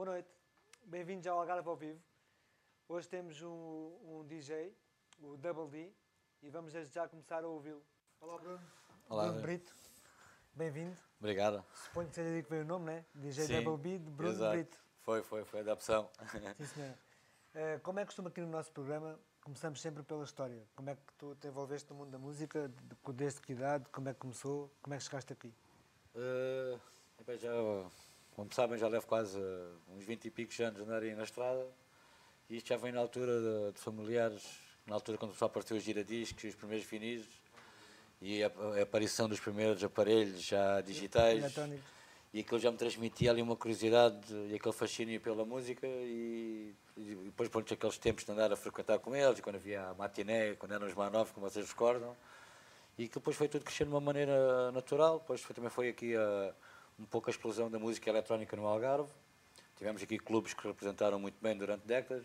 Boa noite, bem-vindos ao Algarve ao Vivo. Hoje temos um, um DJ, o Double D, e vamos desde já começar a ouvi-lo. Olá, Bruno. Olá, Bruno Brito, bem-vindo. Obrigado. Suponho que seja aí que veio o nome, né? DJ Sim, Double B de Bruno exato. Brito. Foi, foi, foi da opção. Sim, senhor. Eh, como é que costuma aqui no nosso programa? Começamos sempre pela história. Como é que tu te envolveste no mundo da música? De- Desde que idade? Como é que começou? Como é que chegaste aqui? Epá, já, como sabem, já levo quase eh, uns 20 e picos anos a andar aí na estrada. E isto já vem na altura de, de familiares, na altura quando o pessoal partiu os giradiscos os primeiros vinis. E a, a aparição dos primeiros aparelhos já digitais. E aquilo já me transmitia ali uma curiosidade e aquele fascínio pela música e, e depois pronto, aqueles tempos de andar a frequentar com eles, quando havia a matiné, quando éramos mais novos, como vocês recordam, e que depois foi tudo crescendo de uma maneira natural, depois foi- também foi aqui a, um pouco a explosão da música eletrónica no Algarve, tivemos aqui clubes que representaram muito bem durante décadas,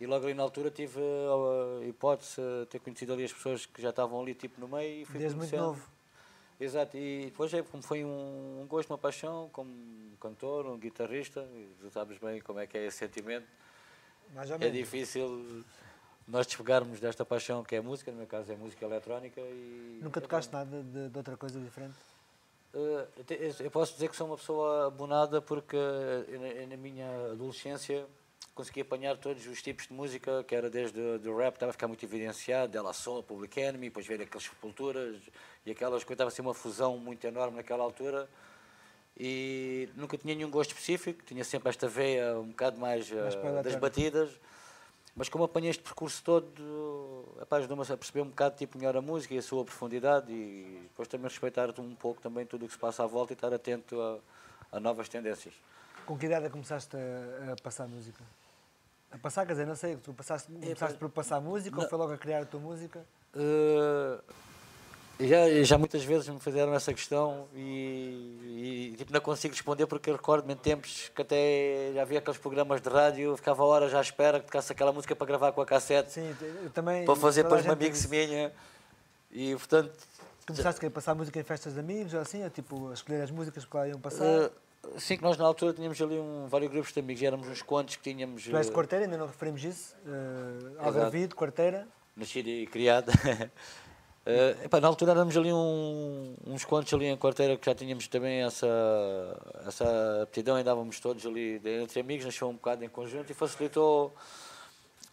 e logo ali na altura tive a, hipótese de ter conhecido ali as pessoas que já estavam ali tipo no meio e fui Desde muito novo. Exato, e depois é como foi um, um gosto, uma paixão, como um cantor, um guitarrista, e tu sabes bem como é que é esse sentimento. Mais ou É menos. difícil nós despegarmos desta paixão que é a música, no meu caso é música eletrónica e... Nunca é tocaste bom. nada de, de outra coisa diferente? Eh, eu posso dizer que sou uma pessoa abonada porque eu na- minha adolescência consegui apanhar todos os tipos de música, que era desde o rap, estava a ficar muito evidenciado, Della Soul, Public Enemy, depois veio aquelas sepulturas e aquelas coisas, estava a ser uma fusão muito enorme naquela altura. E nunca tinha nenhum gosto específico, tinha sempre esta veia um bocado mais, Mais eh, das batidas, mas como apanhei este percurso todo, epá, ajudou-me a perceber um bocado tipo, melhor a música e a sua profundidade e depois também respeitar um pouco também tudo o que se passa à volta e estar atento a, a novas tendências. Com que idade é começaste a, a passar música? A passar, quer dizer, não sei, tu passaste, começaste por passar música ou não. foi logo a criar a tua música? Eh, já, já muitas vezes me fizeram essa questão e, e, tipo, não consigo responder porque recordo-me em tempos que até já havia aqueles programas de rádio, ficava horas à espera que tocasse aquela música para gravar com a cassete, Sim, eu também. para fazer a mix tem isso. minha. E portanto, Começaste a passar música em festas de amigos ou assim? Ou, tipo, a escolher as músicas que lá iam passar? eh, sim que nós na altura tínhamos ali um, vários grupos de amigos, éramos uns quantos que tínhamos tu és de eh, quarteira, ainda não referimos isso. Uh, Algarvido, quarteira. nascido e criado. Epá, na altura éramos ali um- uns quantos ali em quarteira que já tínhamos também essa, essa aptidão e dávamos todos ali entre amigos, nasceu um bocado em conjunto e facilitou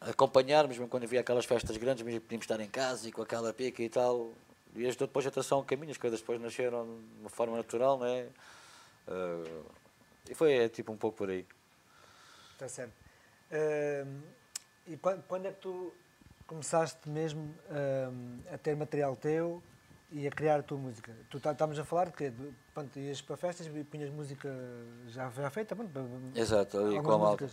acompanharmos, mesmo quando havia aquelas festas grandes, mesmo podíamos estar em casa e com aquela pica e tal. E ajudou depois a traçar um caminho, as coisas depois nasceram de uma forma natural, não é? Eh, e foi é, tipo um pouco por aí. Está certo. Uh, e quando, quando é que tu começaste mesmo uh, a ter material teu e a criar a tua música? Tu tá- estamos a falar de que pronto, ias para festas e punhas música já, já feita, pronto, Exato, ali com a malta.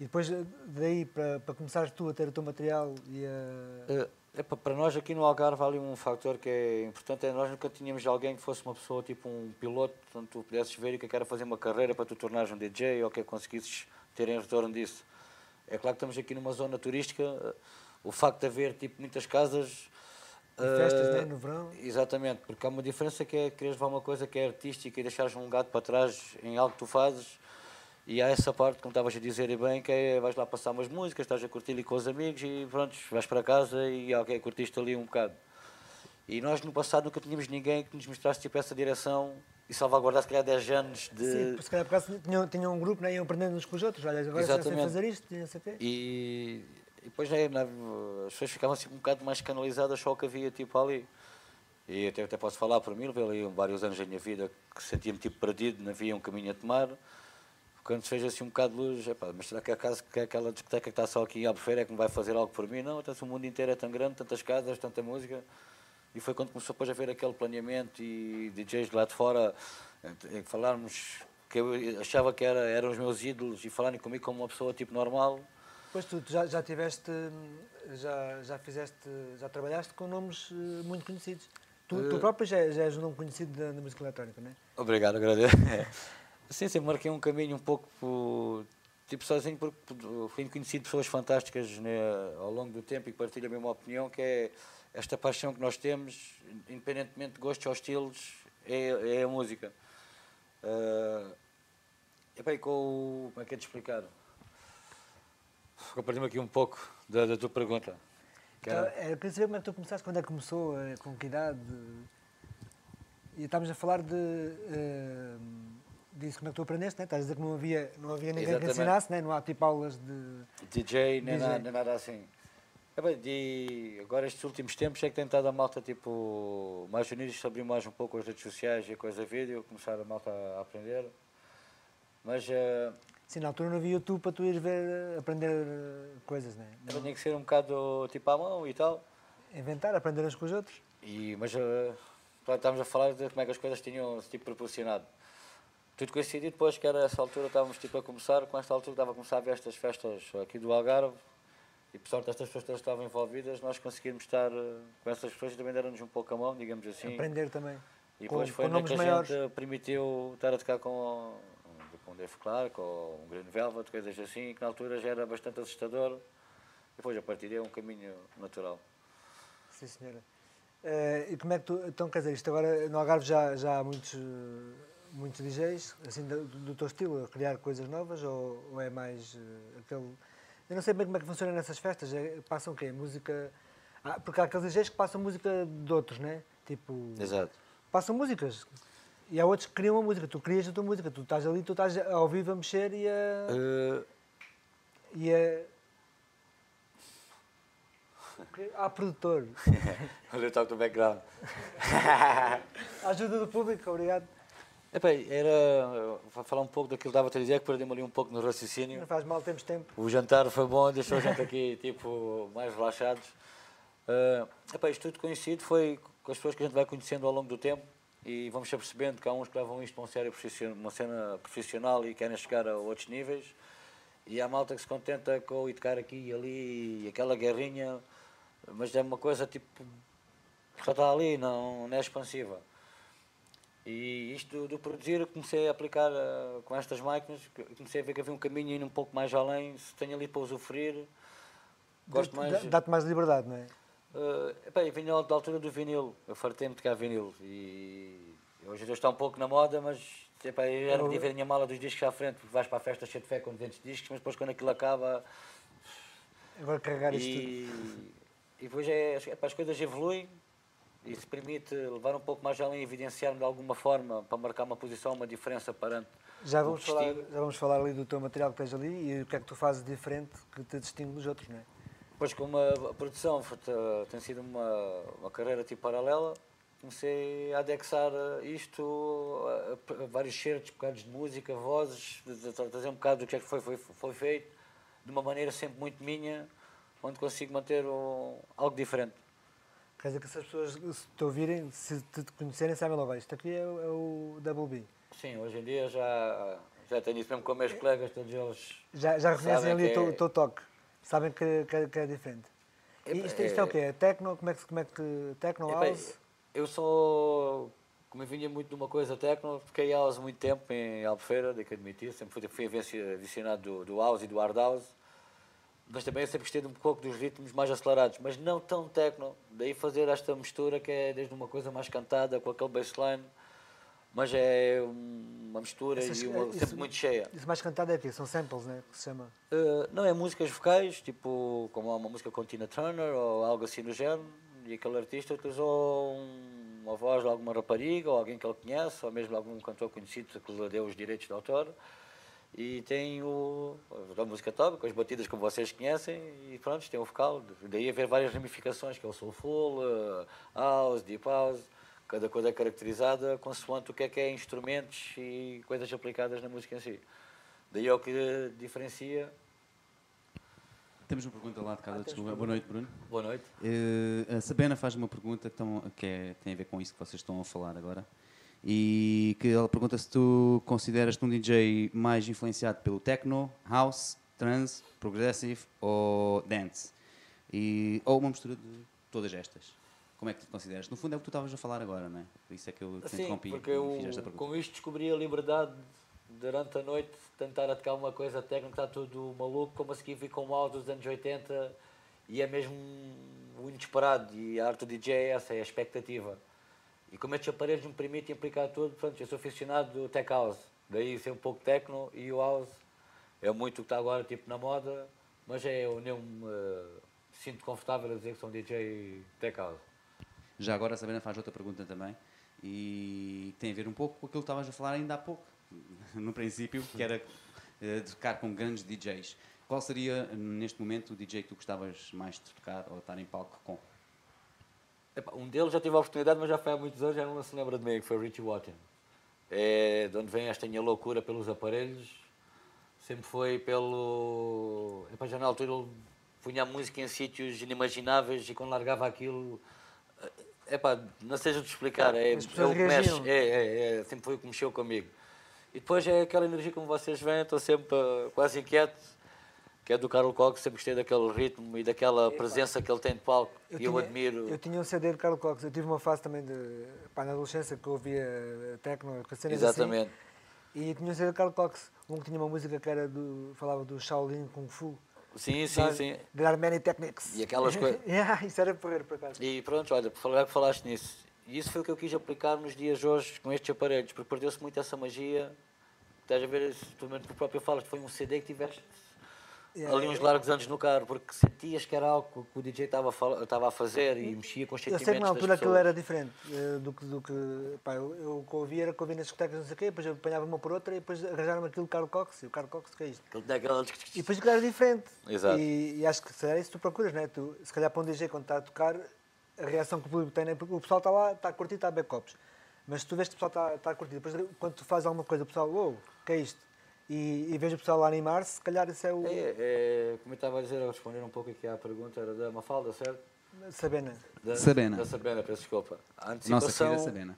E depois eh, daí para, para começares tu a ter o teu material e a. Epá, para nós aqui no Algarve há ali um fator que é importante, é nós nunca tínhamos alguém que fosse uma pessoa tipo um piloto, onde tu pudesses ver e que quer fazer uma carreira para tu tornares um DJ ou que conseguisses ter em retorno disso. É claro que estamos aqui numa zona turística, eh, o facto de haver tipo muitas casas... E festas, eh, né, no verão. Exatamente, porque há uma diferença que é quereres levar uma coisa que é artística e deixares um gato para trás em algo que tu fazes e há essa parte, como estavas a dizer e bem, que é vais lá passar umas músicas, estás a curtir ali com os amigos e pronto, vais para casa e ok, curtiste ali um bocado. E nós no passado nunca tínhamos ninguém que nos mostrasse tipo essa direção e salvaguardasse se calhar 10 anos de... Sim, se calhar por causa tinham, tinham um grupo, né, iam aprendendo uns com os outros. Olha, agora já sei Exatamente. fazer isto, tinha sei o quê. E, e depois né, as pessoas ficavam assim um bocado mais canalizadas só o que havia tipo ali. E até, até posso falar por mim, levei ali vários anos da minha vida que sentia-me tipo perdido, não havia um caminho a tomar. Quando se fez assim um bocado de luz, mas será que, acaso, que aquela discoteca que está só aqui em Albufeira é que me vai fazer algo por mim? Não, então, se o mundo inteiro é tão grande, tantas casas, tanta música. E foi quando começou depois a ver aquele planeamento e DJs de lá de fora, em- em falarmos que eu achava que era, eram os meus ídolos e falarem comigo como uma pessoa tipo normal. Pois tu, tu já, já tiveste, já, já fizeste, já trabalhaste com nomes eh, muito conhecidos. Tu, tu Eh, próprio já, já és um nome conhecido da, da música eletrónica, não é? Obrigado, agradeço. Sim, sempre marquei um caminho um pouco por- tipo sozinho, porque fui conhecido pessoas fantásticas né, ao longo do tempo e que partilham a mesma opinião, que é esta paixão que nós temos, independentemente de gostos ou estilos, é, é a música. Ah, Epá, e com o... Como é que é de explicar? Perdi-me aqui um pouco da, da tua pergunta. Que era... Eu queria saber como é que tu começaste, quando é que começou, com que idade? E estávamos a falar de... Uh, disso como é que tu aprendeste, né? estás a dizer que não havia, não havia ninguém Exatamente. que ensinasse, né? não há tipo aulas de... DJ, nem, DJ. Nada, nem nada assim. É bem, e agora estes últimos tempos é que tem estado a malta tipo mais unidos, abriu mais um pouco as redes sociais e a coisa vídeo, começar a malta a aprender. Mas uh, Sim, na altura não havia YouTube para tu ires ver, aprender eh, coisas, né? não é? Tinha que ser um bocado tipo à mão e tal. Inventar, aprender uns com os outros. E, mas uh, estávamos a falar de como é que as coisas tinham tipo proporcionado. Tudo coincidiu depois que era essa altura, estávamos tipo a começar, com esta altura estava a começar a ver estas festas aqui do Algarve, e por sorte estas pessoas todas estavam envolvidas, nós conseguimos estar eh, com essas pessoas e também deram-nos um pouco a mão, digamos assim. Aprender também. E depois com, foi com que a maiores. gente permitiu estar a tocar com, com o Dave Clark, ou um Green Velvet, coisas assim, que na altura já era bastante assustador. Depois a partir daí é um caminho natural. Sim, senhora. Uh, e como é que tu, então quer dizer, isto agora no Algarve já, já há muitos, muitos DJs, assim, do, do teu estilo, a criar coisas novas, ou, ou é mais uh, aquele eu não sei bem como é que funciona nessas festas. É, passam o quê? Música. Ah, porque há aqueles DJs que passam música de outros, né? Tipo. Exato. Passam músicas. E há outros que criam uma música. Tu crias a tua música. Tu estás ali, tu estás ao vivo a mexer e a. Uh... E a. Há produtor. Olha, toco do background. Ajuda do público, obrigado. Epá, era para falar um pouco daquilo que estava a dizer, que perdi-me ali um pouco no raciocínio. Não faz mal, temos tempo. O jantar foi bom, deixou a gente aqui tipo, mais relaxados. Uh, epá, isto tudo conhecido foi com as pessoas que a gente vai conhecendo ao longo do tempo e vamos percebendo que há uns que levam isto para uma, série uma cena profissional e querem chegar a outros níveis e há malta que se contenta com ir tocar aqui e ali e aquela guerrinha, mas é uma coisa tipo que só está ali, não, não é expansiva. E isto do produzir, comecei a aplicar uh, com estas máquinas, comecei a ver que havia um caminho indo um pouco mais além, se tenho ali para usufruir, gosto mais... Dá-te mais liberdade, não é? Uh, epá, e vinil da altura do vinil, eu fartei-me de cá vinil, e hoje já está um pouco na moda, mas epá, eu era de ver a minha mala dos discos à frente, vais para a festa cheia de fé com 200 discos, mas depois quando aquilo acaba... Agora carregar isto e, tudo. E depois é, epá, as coisas evoluem, isso permite levar um pouco mais além e evidenciar-me de alguma forma para marcar uma posição, uma diferença perante já vamos, falar, já vamos falar ali do teu material que tens ali e o que é que tu fazes diferente que te distingue dos outros, não é? Pois, como a produção tem sido uma, uma carreira tipo paralela, comecei a adexar isto a, a vários certos, bocados de música, vozes, trazer um bocado do que é que foi, foi, foi feito, de uma maneira sempre muito minha, onde consigo manter um, algo diferente. Quer dizer que se as pessoas se te ouvirem, se te conhecerem, sabem logo, isto aqui é, é o Double B. Sim, hoje em dia já, já tenho isso mesmo com meus colegas, todos eles. Já, já reconhecem ali o teu, é... toque, sabem que, que, que é diferente. E isto, isto é, é o quê? É techno? Como é que, como é que techno house? Eu sou, como eu vinha muito de uma coisa techno, fiquei house muito tempo em Albufeira, de que admitir, sempre fui, fui aficionado do, do house e do hard house mas também sempre gostei um pouco dos ritmos mais acelerados, mas não tão techno. Daí fazer esta mistura que é desde uma coisa mais cantada com aquele bassline, mas é uma mistura Essas, e uma, isso, sempre muito cheia. Isso mais cantado é aqui, são samples, né? Que se chama? Uh, não, é músicas vocais, tipo como uma música com Tina Turner ou algo assim do género, e aquele artista utilizou uma voz de alguma rapariga ou alguém que ele conhece, ou mesmo algum cantor conhecido que lhe deu os direitos de autor e tem o, a música top, com as batidas como vocês conhecem, e pronto, tem o vocal. Daí haver várias ramificações, que é o soulful, uh, house, deep house, cada coisa é caracterizada consoante o que é que é instrumentos e coisas aplicadas na música em si. Daí é o que diferencia. Temos uma pergunta lá de casa, ah, desculpa. Boa noite, Bruno. Boa noite. Uh, a Sabena faz uma pergunta que, estão, que é, tem a ver com isso que vocês estão a falar agora e que ela pergunta se tu consideras-te um DJ mais influenciado pelo techno, house, trance, progressive ou dance, e, ou uma mistura de todas estas. Como é que tu te consideras? No fundo é o que tu estavas a falar agora, não é? Por isso é que eu te Sim, interrompi porque eu, fiz esta pergunta. com isto descobri a liberdade durante a noite tentar atacar uma coisa técnica, está tudo maluco, como a seguir vi com o mal dos anos 80 e é mesmo o inesperado e a arte do DJ é essa, é a expectativa. E como estes aparelhos me permitem aplicar tudo, pronto, eu sou aficionado do tech house. Daí ser um pouco techno e o house é muito o que está agora tipo na moda, mas é eu nem me uh, sinto confortável a dizer que sou um DJ tech house. Já agora a Sabrina faz outra pergunta também e tem a ver um pouco com aquilo que estavas a falar ainda há pouco, no princípio, que era de tocar com grandes DJs. Qual seria, neste momento, o DJ que tu gostavas mais de tocar ou estar em palco com? Epá, um deles já tive a oportunidade, mas já foi há muitos anos, já não se lembra de mim, que foi o Richie Watton. É de onde vem esta minha loucura pelos aparelhos. Sempre foi pelo. Epá, já na altura ele punha a música em sítios inimagináveis e quando largava aquilo. Epá, não seja de explicar, é, é o que mexe, é, é, é, sempre foi o que mexeu comigo. E depois é aquela energia como vocês veem, estou sempre uh, quase inquieto que é do Carlos Cox, sempre gostei daquele ritmo e daquela Epa. presença que ele tem de palco eu e tinha, eu admiro. Eu tinha um CD de Carlos Cox, eu tive uma fase também de, pá, na adolescência que eu ouvia techno, cenas assim. Exatamente. Assim, e tinha um CD de Carlos Cox, um que tinha uma música que era do, falava do Shaolin Kung Fu. Sim, sim, da, sim. The Many Techniques. E aquelas coisas. yeah, isso era porreiro, por acaso. E pronto, olha, por falar que falaste nisso, e isso foi o que eu quis aplicar nos dias hoje com estes aparelhos, porque perdeu-se muito essa magia. Estás a ver, tu, tu próprio falas, foi um CD que tiveste ali uns largos anos no carro, porque sentias que era algo que o DJ estava a, fazer e mexia com os sentimentos Eu sei que na altura aquilo era diferente uh, do que, do que pá, eu, eu que ouvia era que ouvia nas discotecas não sei o quê, depois eu apanhava uma por outra e depois arranjaram aquilo Carl Cox, e o Carl Cox, que é isto? E depois aquilo era diferente. Exato. E, e acho que se é isso tu procuras, não é? Tu, se calhar para um DJ quando está a tocar, a reação que o público tem, né? porque o pessoal está lá, está a curtir, está a copos. Mas se tu vês que o pessoal está, está a curtir, depois quando tu fazes alguma coisa, o pessoal, uou, o que é isto? E, e vejo o pessoal lá animar-se, se calhar isso é o. É, é, como eu estava a dizer, a responder um pouco aqui à pergunta, era da Mafalda, certo? Sabena. Da, Sabena. Da Sabena, peço desculpa. A antecipação, Nossa Sabena.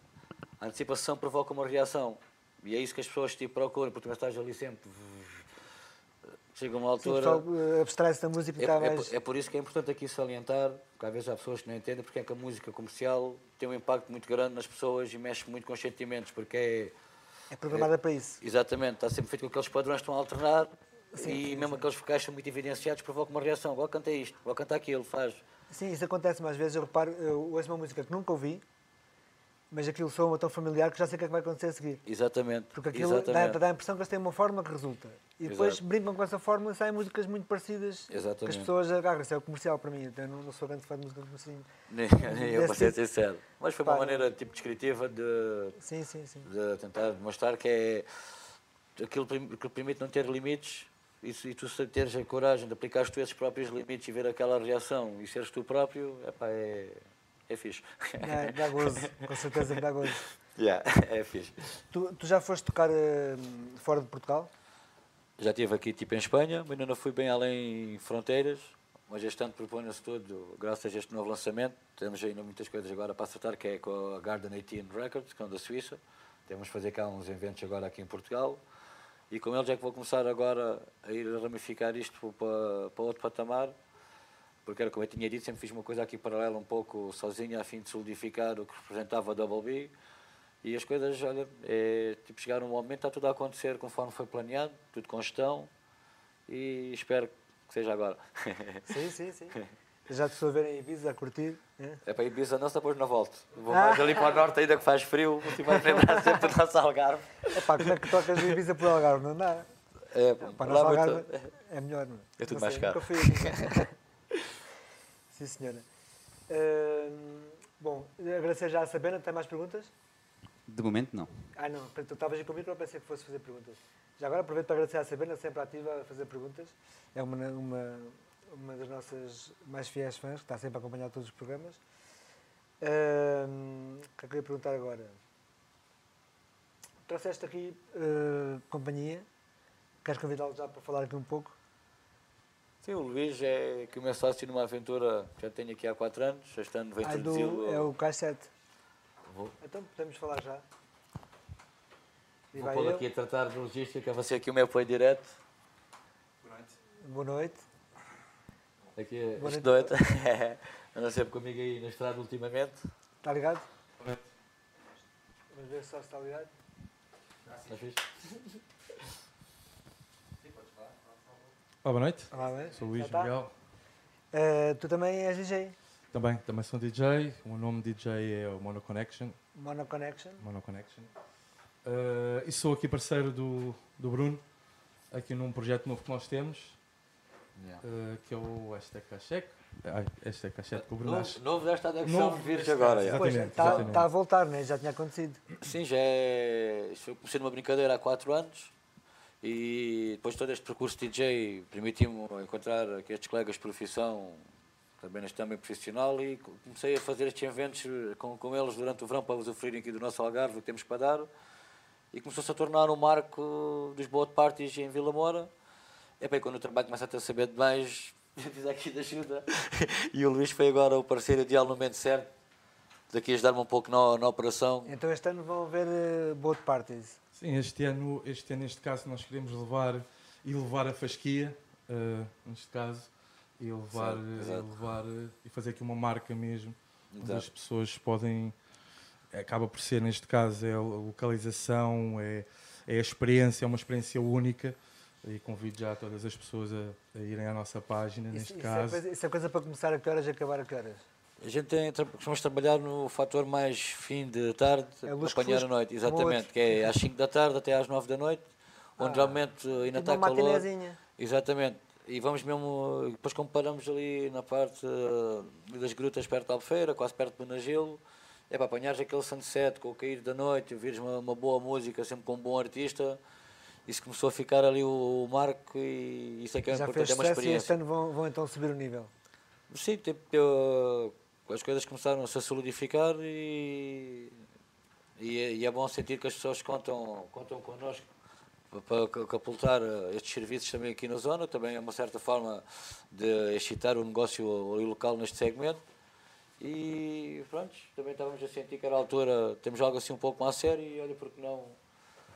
A antecipação provoca uma reação. E é isso que as pessoas te procuram, porque tu estás ali sempre. Chega uma altura. Sim, pessoal abstrai-se da música e é, é, mais. É por isso que é importante aqui salientar, porque às vezes há pessoas que não entendem porque é que a música comercial tem um impacto muito grande nas pessoas e mexe muito com os sentimentos, porque é é programada para isso. Exatamente, está sempre feito com aqueles padrões que estão a alternar sim, e sim, mesmo sim. aqueles vocais são muito evidenciados provocam uma reação. Vou cantar isto, vou cantar aquilo, faz. Sim, isso acontece mais vezes. Eu reparo, eu ouço uma música que nunca ouvi, mas aquilo soa tão familiar que já sei o que é que vai acontecer a seguir. Exatamente. Porque aquilo Exatamente. Dá, dá a impressão que eles têm uma forma que resulta. E depois Exato. brincam com essa forma e saem músicas muito parecidas Exatamente. que as pessoas agarram. Isso é o comercial para mim. Eu não, não sou grande fã de música assim. Nem, nem eu, para ser sincero. Mas foi uma Pá, maneira tipo descritiva de, sim, sim, sim. de tentar demonstrar que é aquilo que permite não ter limites e, e tu teres a coragem de aplicar os teus próprios limites e ver aquela reação e seres tu próprio, epá, é, é fixe. É, dá gozo, com certeza que dá gozo. Yeah, é fixe. Tu, tu já foste tocar uh, fora de Portugal? Já estive aqui tipo em Espanha, mas ainda não fui bem além fronteiras. Mas este ano propõe-se tudo, graças a este novo lançamento. Temos ainda muitas coisas agora para acertar, que é com a Garden 18 Records, que é da Suíça. Temos de fazer cá uns eventos agora aqui em Portugal. E com eles é que vou começar agora a ir ramificar isto para, para outro patamar porque era como eu tinha dito, sempre fiz uma coisa aqui paralela um pouco sozinha a fim de solidificar o que representava a Double B e as coisas, olha, é, tipo, chegaram um momento, está tudo a acontecer conforme foi planeado, tudo com gestão e espero que seja agora. Sim, sim, sim. Já te estou a ver em Ibiza a curtir? É, é para Ibiza não, depois não volto. Vou mais ali para o norte ainda que faz frio, vou vai lembrar sempre do nosso Algarve. É pá, como é que tocas em Ibiza por Algarve? Não dá? É, para o nosso Algarve muito... é melhor, não é? É tudo mais sei, caro. Sim, senhora. Uh, bom, agradecer já a Sabena. Tem mais perguntas? De momento, não. Ah, não. Tu estavas aí comigo, eu pensei que fosse fazer perguntas. Já agora aproveito para agradecer a Sabena, sempre ativa a fazer perguntas. É uma, uma, uma das nossas mais fiéis fãs, que está sempre a acompanhar todos os programas. Uh, que eu queria perguntar agora? Trouxeste aqui uh, companhia. Queres convidá-lo já para falar aqui um pouco? Sim, o Luís é que o meu sócio numa aventura que já tenho aqui há 4 anos, este ano vem introduzi-lo. É o K7. Vou. Então podemos falar já. E Vou pô aqui a tratar de logística, é você aqui o meu apoio direto. Boa noite. Boa noite. Aqui é Boa este noite. Anda sempre comigo aí na estrada ultimamente. Está ligado? Boa noite. Vamos ver se só está ligado. Está fixe? Boa noite. Olá, Sou Luís tá. Miguel. Uh, tu também és DJ? Também, também sou DJ. O meu nome DJ é o Mono Connection. Mono Connection. Mono Connection. Eh, e sou aqui parceiro do, do Bruno, aqui num projeto novo que nós temos, eh, que é o Hashtag Cachec. Ai, Hashtag Cachec com o Bruno. Novo, novo desta adexão Novo de vírus agora. está está a voltar, né? já tinha acontecido. Sim, já é. Foi comecei numa brincadeira há 4 anos e depois todo este percurso de DJ permitiu-me encontrar estes colegas de profissão, também neste âmbito profissional, e co- comecei a fazer estes eventos com, com eles durante o verão para usufruírem aqui do nosso Algarve, que temos para dar, e começou-se a tornar um marco dos boat parties em Vila Moura. É bem, quando o trabalho começa a saber de mais, fiz aqui de ajuda. E o Luís foi agora o parceiro ideal no momento certo, daqui a ajudar-me um pouco na, na operação. Então este ano vão haver uh, boat parties. Sim, este ano, este ano, neste caso, nós queremos levar e levar a fasquia, eh, neste caso, e levar, Certo, eh, e eh, e fazer aqui uma marca mesmo, onde Exato. as pessoas podem, acaba por ser, neste caso, é a localização, é, é a experiência, é uma experiência única, e convido já todas as pessoas a, a irem à nossa página, neste Isso, isso, é caso. coisa, isso é coisa para começar a que horas e acabar a que horas? A gente tem, costumamos trabalhar no fator mais fim de tarde, É luz apanhar fusco, a noite, exatamente, que é às 5 da tarde até às 9 da noite, onde Ah, realmente ainda Tipo está calor. Exatamente. E vamos mesmo, depois como paramos ali na parte eh, das grutas perto da Albufeira, quase perto do Nagilo, é para apanhares aquele sunset com o cair da noite, ouvires uma, uma boa música, sempre com um bom artista, isso começou a ficar ali o, o marco e isso é que é Já importante, fez é uma sucesso e este experiência. ano vão, vão então subir o nível. Sim, tipo, eu- as coisas começaram-se a solidificar e, e, é, e é bom sentir que as pessoas contam, contam connosco para ca- capultar eh, estes serviços também aqui na zona, também é uma certa forma de excitar o negócio local neste segmento. E pronto, também estávamos a sentir que era a altura, temos algo assim um pouco mais sério e olha porque não,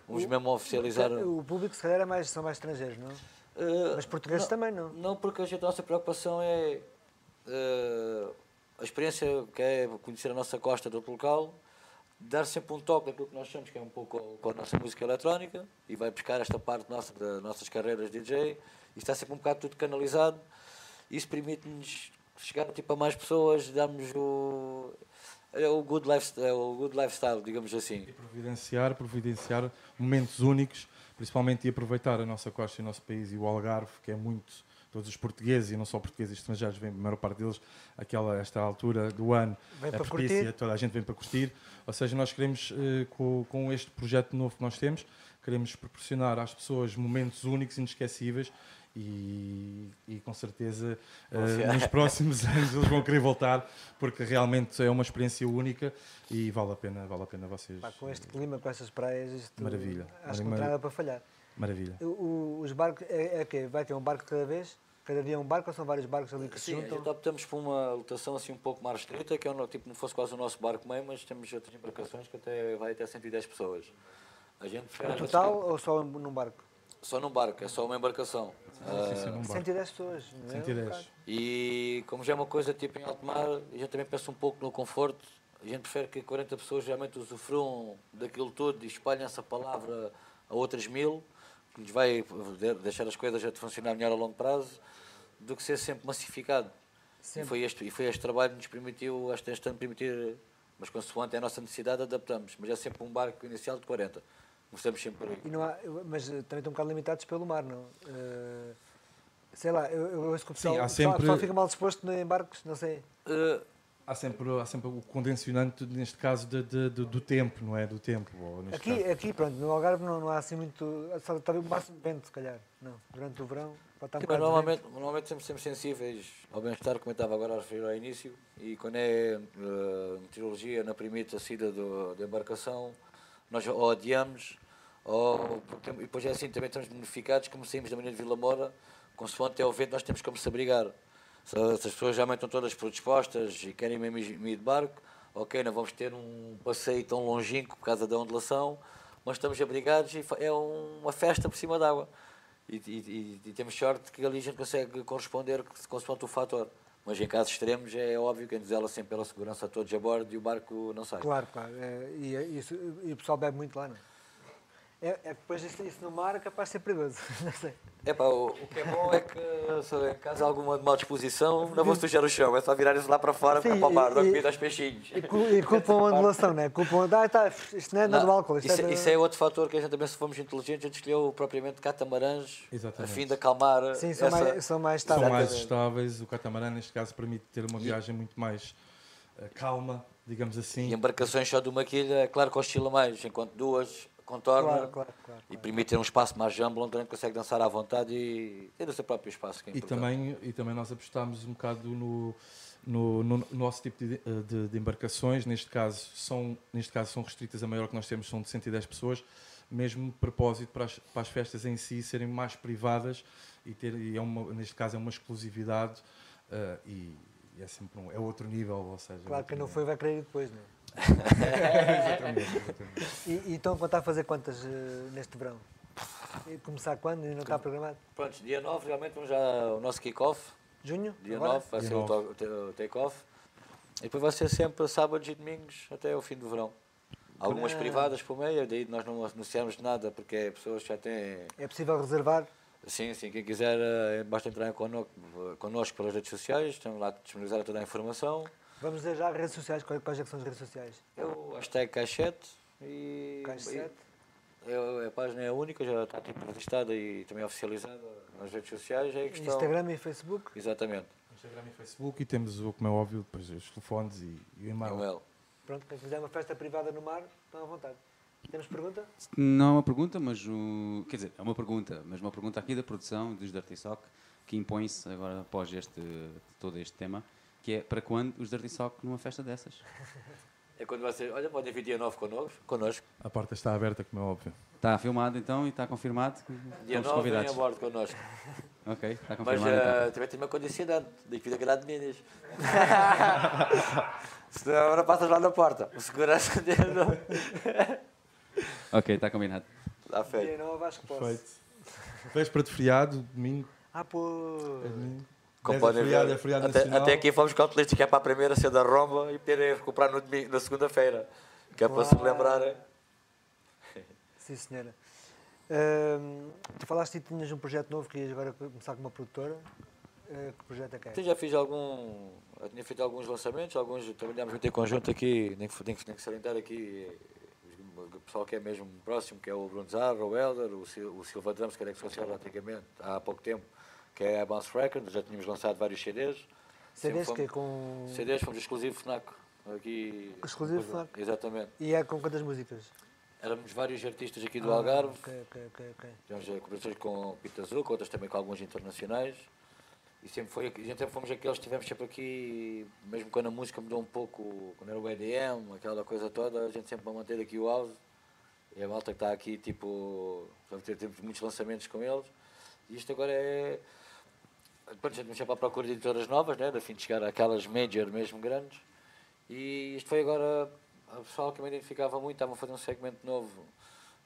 vamos mesmo oficializar. O público se calhar é mais, são mais estrangeiros, não? Eh, Mas portugueses não, também não. Não, porque a, gente, a nossa preocupação é eh, a experiência que é conhecer a nossa costa do outro local, dar sempre um toque daquilo que nós chamamos, que é um pouco com a nossa música eletrónica, e vai buscar esta parte nossa das nossas carreiras de DJ, e está sempre um bocado tudo canalizado. Isso permite-nos chegar tipo, a mais pessoas, darmos o, é o, good life, é o good lifestyle, digamos assim. E providenciar, providenciar momentos únicos, principalmente e aproveitar a nossa costa e o nosso país e o Algarve, que é muito, todos os portugueses e não só portugueses estrangeiros, vêm, a maior parte deles, aquela, esta altura do ano, Vem é propícia, curtir. toda a gente vem para curtir. Ou seja, nós queremos, eh, com, com este projeto novo que nós temos, queremos proporcionar às pessoas momentos únicos, inesquecíveis e, e com certeza eh, nos próximos anos eles vão querer voltar porque realmente é uma experiência única e vale a pena, vale a pena vocês. Pá, com este clima, com estas praias, isto, Maravilha. acho que não Maravilha. tem nada para falhar. Maravilha. O- o- os barcos, é, é quê? Vai ter um barco cada vez? Cada dia um barco ou são vários barcos ali que se Sim, a juntam? gente optamos por uma lotação assim um pouco mais restrita, que é um, tipo, não fosse quase o nosso barco meio, mas temos outras embarcações que até vai até 110 pessoas. A gente prefere No total ou só num barco? só num barco, é só uma embarcação. Sim, sim, num barco. 110 pessoas. não é? 110. e como já é uma coisa tipo em alto mar, a gente também pensa um pouco no conforto. A gente prefere que 40 pessoas realmente usufruam daquilo tudo e espalhem essa palavra a outras mil, nos vai de- deixar as coisas a funcionar melhor a longo prazo, do que ser sempre massificado. E Sempre. foi, este, e foi este trabalho que nos permitiu, este, este ano, permitir, mas consoante a nossa necessidade, adaptamos. Mas é sempre um barco inicial de 40. Começamos sempre por aí. E não há, mas eh, também estão um bocado limitados pelo mar, não? Eh, sei lá, eu, eu ouço que o pessoal, Sim, sempre- pessoal fica mal disposto em barcos, não sei. Eh, Há sempre, há sempre o condicionante, neste caso, de, de- de- do tempo, não é? Do tempo. Aqui, caso. aqui, pronto, no Algarve não, não há assim muito. Só está o máximo de vento, se calhar. Não, durante o verão pode estar um Sim, mas normalmente, normalmente somos sempre sensíveis ao bem-estar, como eu estava agora a referir ao início, e quando é eh, meteorologia na primeira saída do, da embarcação, nós ou adiamos, ou, e depois é assim, também estamos beneficiados, como saímos da manhã de Vila Moura, consoante é o vento, nós temos como se abrigar. Se, as pessoas realmente estão todas predispostas e querem mesmo ir de barco, ok, não vamos ter um passeio tão longínquo por causa da ondulação, mas estamos abrigados e é um- uma festa por cima d'água. E, e- e- temos sorte que ali a gente consegue corresponder consoante o fator. Mas em casos extremos é óbvio que a zela sempre pela segurança a todos a bordo e o barco não sai. Claro, claro. é, e, e isso- e o pessoal bebe muito lá, não é? É, é que depois isso, isso no mar é capaz de ser perigoso. Não sei. Epá, o, o que é bom é que se em caso há alguma de má disposição, não vou sujar o chão, é só virar isso lá para fora, Sim, para para o mar, dar comida aos peixinhos. E, e culpam a ondulação, não é? Culpam. Ah, tá, isto não é nada do álcool. Isso, é do- isso é outro fator que a gente também, se formos inteligentes, a gente escolheu propriamente catamarãs a Exatamente. fim de acalmar Sim, são essa... mais, são mais São estáveis. mais estáveis. O catamarã, neste caso, permite ter uma viagem muito mais eh, calma, digamos assim. E embarcações só de uma quilha, é claro que oscila mais, enquanto duas contorna Claro, claro, claro. e permite ter um espaço mais amplo onde a gente consegue dançar à vontade e ter o seu próprio espaço. Que é E também, e também nós apostámos um bocado no, no, no nosso tipo de, de- de embarcações. Neste caso, são, neste caso, são restritas. A maior que nós temos são de 110 pessoas, mesmo de propósito para as, para as festas em si serem mais privadas e, ter, e é uma, neste caso é uma exclusividade eh, e, e é sempre um, é outro nível. Ou seja, Claro que outro não nível. foi, vai querer ir depois, não é? exatamente, exatamente. E, e estão a contar fazer quantas eh, neste verão? E começar quando? E não está programado? Pronto, dia 9 realmente vamos já o nosso kick-off. Junho? Dia Agora? 9 vai Dia ser o 9. to- te- o take-off. E depois vai ser sempre sábados e domingos até o fim do verão. Algumas Ah. privadas por meio, daí nós não anunciamos nada porque pessoas já têm. É possível reservar? Sim, sim, quem quiser eh, basta entrar connosco, connosco pelas redes sociais, estamos lá a disponibilizar toda a informação. Vamos dizer já as redes sociais, quais, quais é que são as redes sociais? É o hashtag Caixete e. Caixete? É, a página é única, já está tipo registada e também oficializada nas redes sociais. É questão. Instagram e Facebook? Exatamente. Instagram e Facebook e temos, o como é óbvio, depois os telefones e, e o e-mail. Manuel. Pronto, quem quiser uma festa privada no mar, estão à vontade. Temos pergunta? Não é uma pergunta, mas o. Quer dizer, é uma pergunta, mas uma pergunta aqui da produção dos Dirty Sock, que impõe-se agora após este, todo este tema, que é para quando os Dirty Sock numa festa dessas? É quando vocês. Olha, podem vir dia 9 connosco. connosco. A porta está aberta, como é óbvio. Está filmado então e está confirmado? que Dia Estamos 9 vêm a convidados. bordo connosco. Ok, está Mas confirmado eh, então. também tem uma condicionante, de que vir a grade de minas. Senão agora passas lá na porta. O segurança dele não. Ok, está combinado. Está feito. Dia 9, acho que posso. Perfeito. Véspera de feriado, domingo. Ah, pô. É domingo. Como 10 podem feriado, ver, é feriado até, até aqui fomos calculistas que é para a primeira ser da Romba e poderem recuperar no domingo, na segunda-feira. Que é para se lembrarem. Sim, senhora. Ahm, tu falaste que tinhas um projeto novo que ias agora começar com uma produtora. Eh, que projeto é que é? Já fiz algum. Tinha feito alguns lançamentos, alguns trabalhámos muito em conjunto aqui, nem que, nem que, nem que salientar aqui o pessoal que é mesmo próximo, que é o Bruno Zarra, o Helder, o, Sil- o Silva Drums, que era ex-social antigamente, há pouco tempo, que é a Bounce Records, já tínhamos lançado vários CDs. CDs que é com. CDs fomos exclusivo FNAC. Aqui, Exclusivo FNAC? Exatamente. E é com quantas músicas? Éramos vários artistas aqui do Ah, Algarve, Ok, ok, ok. Tivemos cooperações com Pita Zuc, outras também com alguns internacionais. E sempre foi, sempre fomos aqueles que estivemos sempre aqui, mesmo quando a música mudou um pouco, quando era o EDM, aquela coisa toda, a gente sempre vai manter aqui o house. E a malta que está aqui, tipo, já ter- temos muitos lançamentos com eles. E isto agora é. Depois a gente sempre à procura de editoras novas, né? a fim de chegar àquelas major mesmo grandes. E isto foi agora. A pessoal que me identificava muito estava a fazer um segmento novo,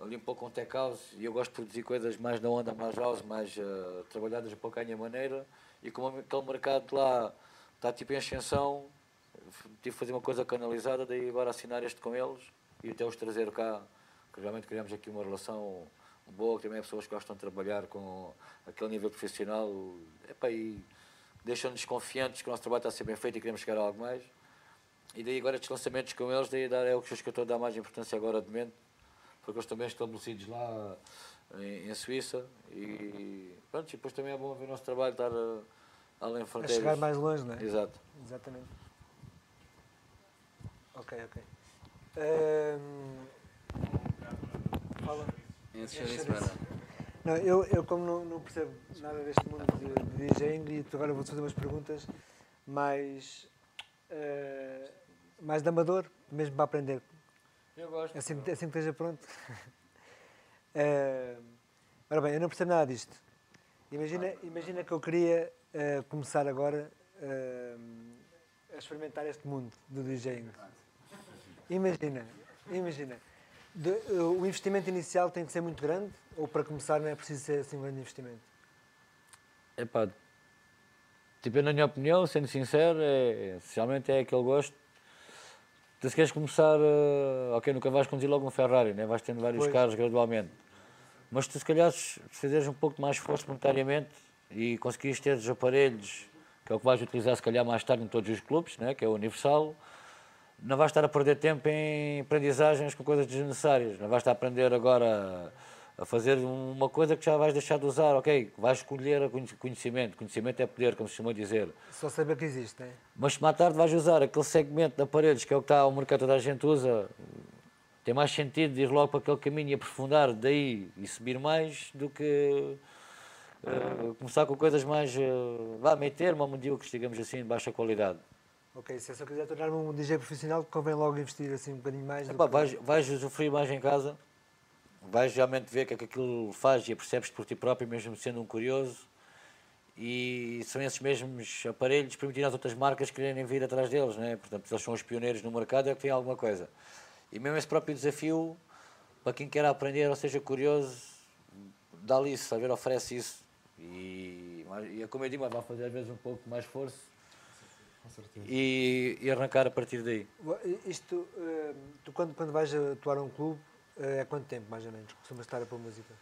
ali um pouco com tech house. E eu gosto de produzir coisas mais na onda, mais house, mais eh, trabalhadas um pouco à minha maneira. E como aquele mercado lá está tipo em ascensão, tive de fazer uma coisa canalizada, daí agora assinar este com eles e até os trazer cá. Que realmente criamos aqui uma relação boa, que também é pessoas que gostam de trabalhar com aquele nível profissional. Epá, e deixam-nos confiantes que o nosso trabalho está a ser bem feito e queremos chegar a algo mais. E daí agora estes lançamentos com eles, daí dar, é o que eu estou a dar mais importância agora de momento, porque eles estão bem estabelecidos lá em, em Suíça e pronto, e depois também é bom ver o nosso trabalho estar uh, além A fronteiras. chegar mais longe, não é? Exato. Exatamente. Ok, ok. Ahm, Fala. Não, eu, eu como não, não percebo nada deste mundo de, de DJing e tu agora vou-te fazer umas perguntas mais, eh, mais de amador, mesmo para aprender. Eu gosto. Assim, assim que esteja pronto. Eh, ora bem, eu não percebo nada disto. Imagina, imagina que eu queria eh, começar agora eh, a experimentar este mundo do DJing. Imagina, imagina. De- o investimento inicial tem que ser muito grande ou para começar não é preciso ser assim um grande investimento? Epá, tipo, eu, na minha opinião, sendo sincero, é, essencialmente é aquele gosto. Tu se queres começar, uh, ok, nunca vais conduzir logo um Ferrari, né? vais tendo vários Pois. carros gradualmente. Mas tu se calhar se fizeres um pouco mais esforço monetariamente e conseguires ter os aparelhos, que é o que vais utilizar se calhar mais tarde em todos os clubes, né? que é o Universal, não vais estar a perder tempo em aprendizagens com coisas desnecessárias. Não vais estar a aprender agora a fazer uma coisa que já vais deixar de usar. Ok, vais escolher conhecimento. Conhecimento é poder, como se costuma dizer. Só saber que existe, né? Mas se mais tarde vais usar aquele segmento de aparelhos que é o que está ao mercado toda a gente usa, tem mais sentido ir logo para aquele caminho e aprofundar daí e subir mais do que eh, começar com coisas mais, uh, vá, meio termo, ou medíocres, digamos assim, de baixa qualidade. Ok, se eu só quiser tornar-me um DJ profissional, convém logo investir assim um bocadinho mais. Epá, que- vais, vais usufruir mais em casa, vais realmente ver o que é que aquilo faz e apercebes por ti próprio, mesmo sendo um curioso. E são esses mesmos aparelhos que permitirem às outras marcas quererem vir atrás deles, né? Portanto, eles são os pioneiros no mercado, é que tem alguma coisa. E mesmo esse próprio desafio, para quem quer aprender ou seja curioso, dá-lhe isso, saber, oferece isso. E, e é como eu digo, mas vai fazer às vezes um pouco mais esforço. E, e arrancar a partir daí. Isto, eh, tu quando, quando vais atuar a um clube, é quanto tempo mais ou menos? Costumas estar a pôr música?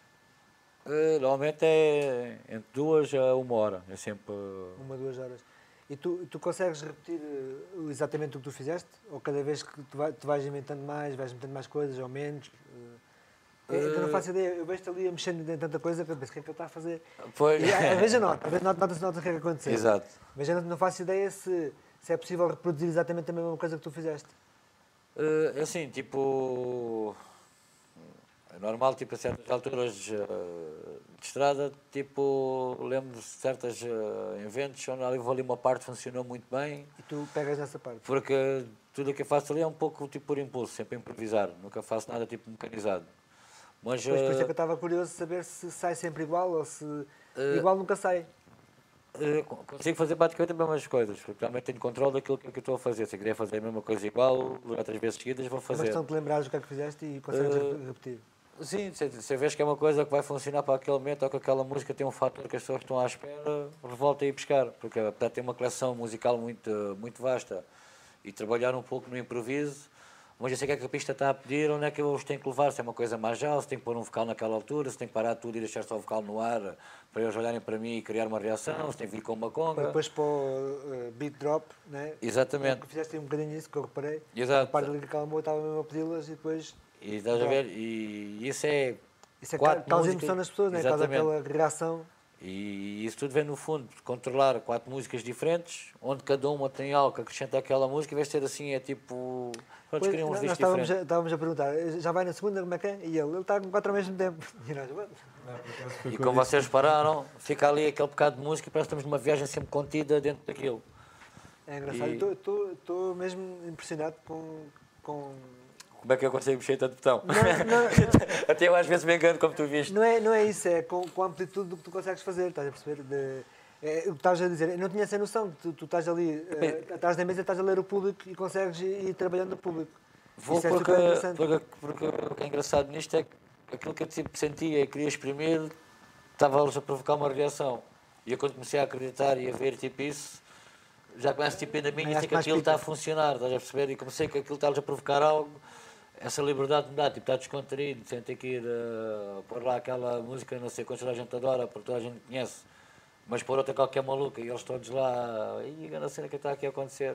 Eh, Normalmente é entre duas a uma hora. É sempre. Uma, duas horas. E tu, tu consegues repetir exatamente o que tu fizeste? Ou cada vez que tu, vai, tu vais inventando mais, vais metendo mais coisas ou menos? Eh, eu não faço ideia, eu vejo-te ali a mexendo em tanta coisa que eu penso, o que é que ele está a fazer? Pois. E, ah, veja nota, veja nota, nota-se nota o que é que aconteceu. Exato. Mas eu não, não faço ideia se, se é possível reproduzir exatamente a mesma coisa que tu fizeste. Eh, É assim, tipo. É normal, tipo, a certas alturas eh, de estrada, tipo, lembro de certos eh, eventos onde ali, ali uma parte funcionou muito bem, E tu pegas nessa parte. porque tudo o que eu faço ali é um pouco tipo por impulso, sempre improvisar, nunca faço nada tipo mecanizado. Mas. Pois, por isso é eh, que eu estava curioso de saber se sai sempre igual ou se Eh, igual nunca sai. Eh, co- consigo fazer praticamente as mesmas coisas, porque realmente tenho controle daquilo que, que eu estou a fazer. Se eu quiser fazer a mesma coisa igual, durante as vezes seguidas, vou É fazer. questão de lembrares o que é que fizeste e consegues Eh, re- repetir. Sim, se, se vês que é uma coisa que vai funcionar para aquele momento ou que aquela música tem um fator que as pessoas estão à espera, revolta e ir buscar. Porque apesar de ter uma coleção musical muito, muito vasta e trabalhar um pouco no improviso, mas eu sei o que é que a pista está a pedir, onde é que eu os tenho que levar, se é uma coisa mais já, se tem que pôr um vocal naquela altura, se tem que parar tudo e deixar só o vocal no ar para eles olharem para mim e criar uma reação, se tem que vir com uma conga. depois para o eh, beat drop, né? Exatamente. Tu fizeste um bocadinho isso que eu reparei. Exato. A parte que acalmou, estava mesmo a pedi-las e depois. E estás a ver? E isso é Isso é Quatro ca- causa emoção nas pessoas, né? causa aquela reação. E isso tudo vem no fundo de controlar quatro músicas diferentes, onde cada uma tem algo que acrescenta àquela música, em vez de ser assim, é tipo. Pronto, Pois, criam uns nós estávamos a, estávamos a perguntar, já vai na segunda, como é que é? E ele, ele está com quatro ao mesmo tempo. E nós, E como vocês repararam, fica ali aquele bocado de música e parece que estamos numa viagem sempre contida dentro daquilo. É engraçado. E- Estou mesmo impressionado com. com... Como é que eu consigo mexer tanto botão? Não, não, Até eu às vezes me engano, como tu viste. Não é, não é isso, é com, com a amplitude do que tu consegues fazer, estás a perceber? De, é, o que estás a dizer, eu não tinha essa noção, tu, tu estás ali eh, atrás da mesa, estás a ler o público e consegues ir, ir trabalhando o público. Vou Isso é porque, interessante. porque, porque o que é engraçado nisto é que aquilo que eu tipo, sentia e queria exprimir estava-lhes a provocar uma reação. E eu quando comecei a acreditar e a ver tipo isso, já começo tipo ainda a mim e que aquilo está a funcionar, estás a perceber? E comecei que aquilo está-lhes a provocar algo, essa liberdade me dá, tipo, está descontraído, sem ter que ir uh, pôr lá aquela música, não sei quantos a gente adora, porque toda a gente conhece, mas pôr outra qualquer maluca e eles todos lá, e a cena que está aqui a acontecer.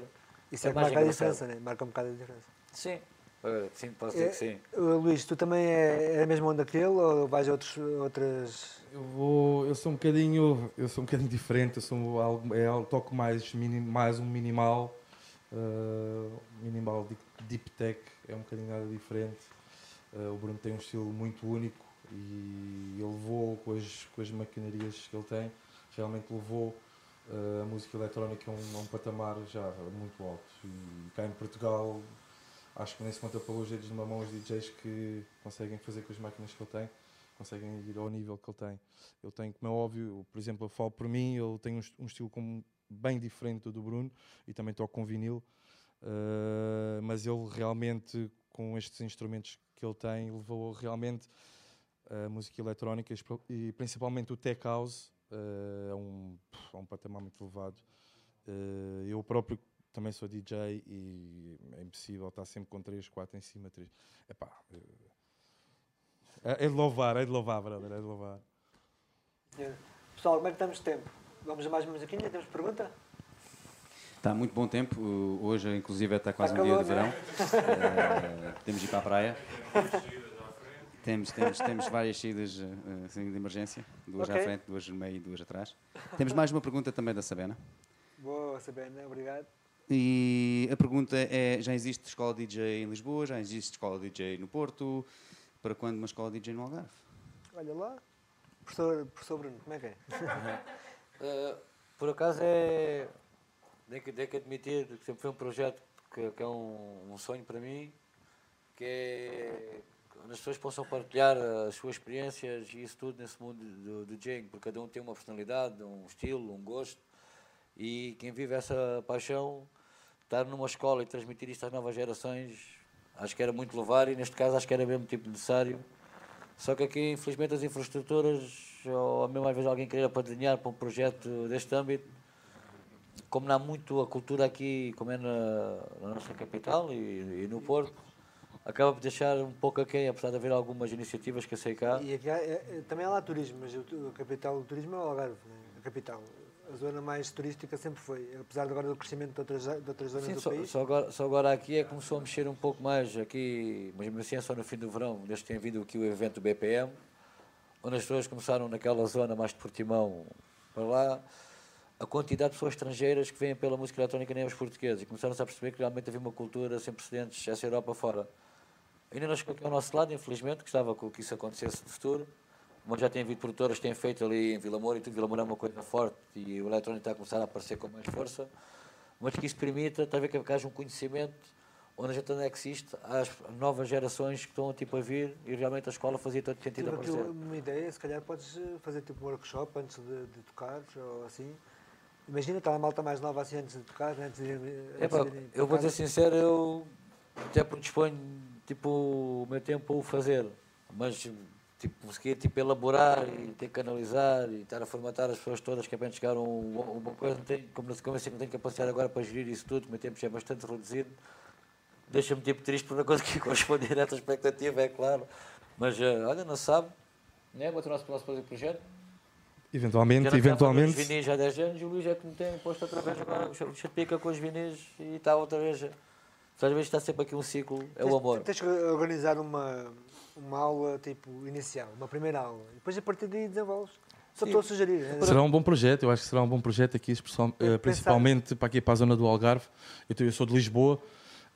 Isso é, que mais marca a diferença, né? marca um bocado a diferença. Sim, Uh, sim, posso dizer É, que sim. uh, Luís, tu também é, é a mesma onda que ele ou vais a outros, outras. Eu vou, eu sou um bocadinho, eu sou um bocadinho diferente, eu sou algo, é toco mais mini, mais um minimal, uh, minimal deep, deep tech, é um bocadinho nada diferente. Uh, o Bruno tem um estilo muito único e ele levou com as, com as maquinarias que ele tem, realmente levou uh, a música eletrónica a um, a um patamar já muito alto. E cá em Portugal acho que nem se conta pelos dedos de uma mão os DJs que conseguem fazer com as máquinas que ele tem conseguem ir ao nível que ele tem. Eu tenho, como é óbvio, por exemplo, eu falo por mim, ele tem um, um estilo como bem diferente do Bruno e também toco com vinil, uh, mas ele realmente, com estes instrumentos que ele tem, levou realmente a música eletrónica e principalmente o tech house a, um, a um patamar muito elevado. Uh, eu próprio também sou DJ e é impossível estar sempre com 3, 4 em cima. 3. Epá, é, é de louvar, é de louvar, brother, é de louvar. Pessoal, como é que estamos de tempo? Vamos a mais uma musiquinha? Temos pergunta? Está muito bom tempo. Uh, Hoje, inclusive, está quase Está um dia de calor, verão. Eh, temos de ir para a praia. Temos, temos, temos várias saídas eh, assim, de emergência. Duas à Ok. frente, duas no meio e duas atrás. Temos mais uma pergunta também da Sabena. Boa, Sabena, obrigado. E a pergunta é: já existe escola DJ em Lisboa? Já existe escola DJ no Porto? Para quando uma escola DJ no Algarve? Olha lá. Professor, professor Bruno, como é que é? Uh, por acaso é. Tenho que, tenho que admitir que sempre foi um projeto que, que é um, um sonho para mim, que é as pessoas possam partilhar as suas experiências e isso tudo nesse mundo do, do porque cada um tem uma personalidade, um estilo, um gosto, e quem vive essa paixão, estar numa escola e transmitir isto às novas gerações, acho que era muito louvar e neste caso acho que era mesmo tipo necessário. Só que aqui, infelizmente, as infraestruturas, ou mesmo às vezes alguém querer apadrinhar para um projeto deste âmbito, como não há muito a cultura aqui, como é na, na nossa capital e, e no Porto, acaba por deixar um pouco a quem, apesar de haver algumas iniciativas que eu sei cá. E aqui há- é- é- também há lá turismo, mas o, capital do turismo é o Algarve, né? a capital. A zona mais turística sempre foi, apesar de agora do crescimento de outras, de outras zonas Sim, do só, país. só agora, só agora aqui é que começou a mexer um pouco mais, aqui, mas mesmo assim é só no fim do verão, desde que tem vindo aqui o evento do BPM, onde as pessoas começaram naquela zona mais de Portimão para lá, a quantidade de pessoas estrangeiras que vêm pela música eletrónica nem os portugueses, e começaram-se a perceber que realmente havia uma cultura sem precedentes, essa Europa fora. Ainda não chegou aqui ao nosso lado, infelizmente, gostava que isso acontecesse no futuro, mas já tem havido produtoras que têm feito ali em Vila Moura e tudo, Vila Moura é uma coisa forte e o eletrónico está a começar a aparecer com mais força, mas que isso permita, talvez que haja um conhecimento onde a gente onde é existe, às novas gerações que estão tipo, a vir e realmente a escola fazia todo sentido Tive aparecer. uma ideia, se calhar podes eh, fazer tipo um workshop antes de, de tocares ou assim. Imagina, está a malta mais nova assim antes de tocar, antes de, irem- antes Epá, de irem eu vou tocar. dizer sincero, eu até predisponho tipo, o meu tempo o fazer, mas tipo, conseguir tipo, elaborar e ter que analisar e estar a formatar as pessoas todas que é para chegar a um, uma coisa, não tenho, como, como eu sei que não tenho capacidade agora para gerir isso tudo, o meu tempo já é bastante reduzido, deixa-me tipo triste por uma coisa que corresponde a essa expectativa, é claro, mas eh, olha, não sabe, é? Tornar-se para o nosso projeto. Eventualmente, Já eventualmente. Os vinis há 10 anos e o Luís é que me tem posto outra vez agora chapica com os vinis e está outra vez. Às vezes está sempre aqui um ciclo, é o Tens- amor. Tens que organizar uma, uma aula tipo inicial, uma primeira aula, e depois a partir daí desenvolves. Só Sim. estou a sugerir. né? Será um bom projeto, eu acho que será um bom projeto aqui, eh, Pensar- principalmente para aqui para a zona do Algarve. Eu, tô- eu sou de Lisboa,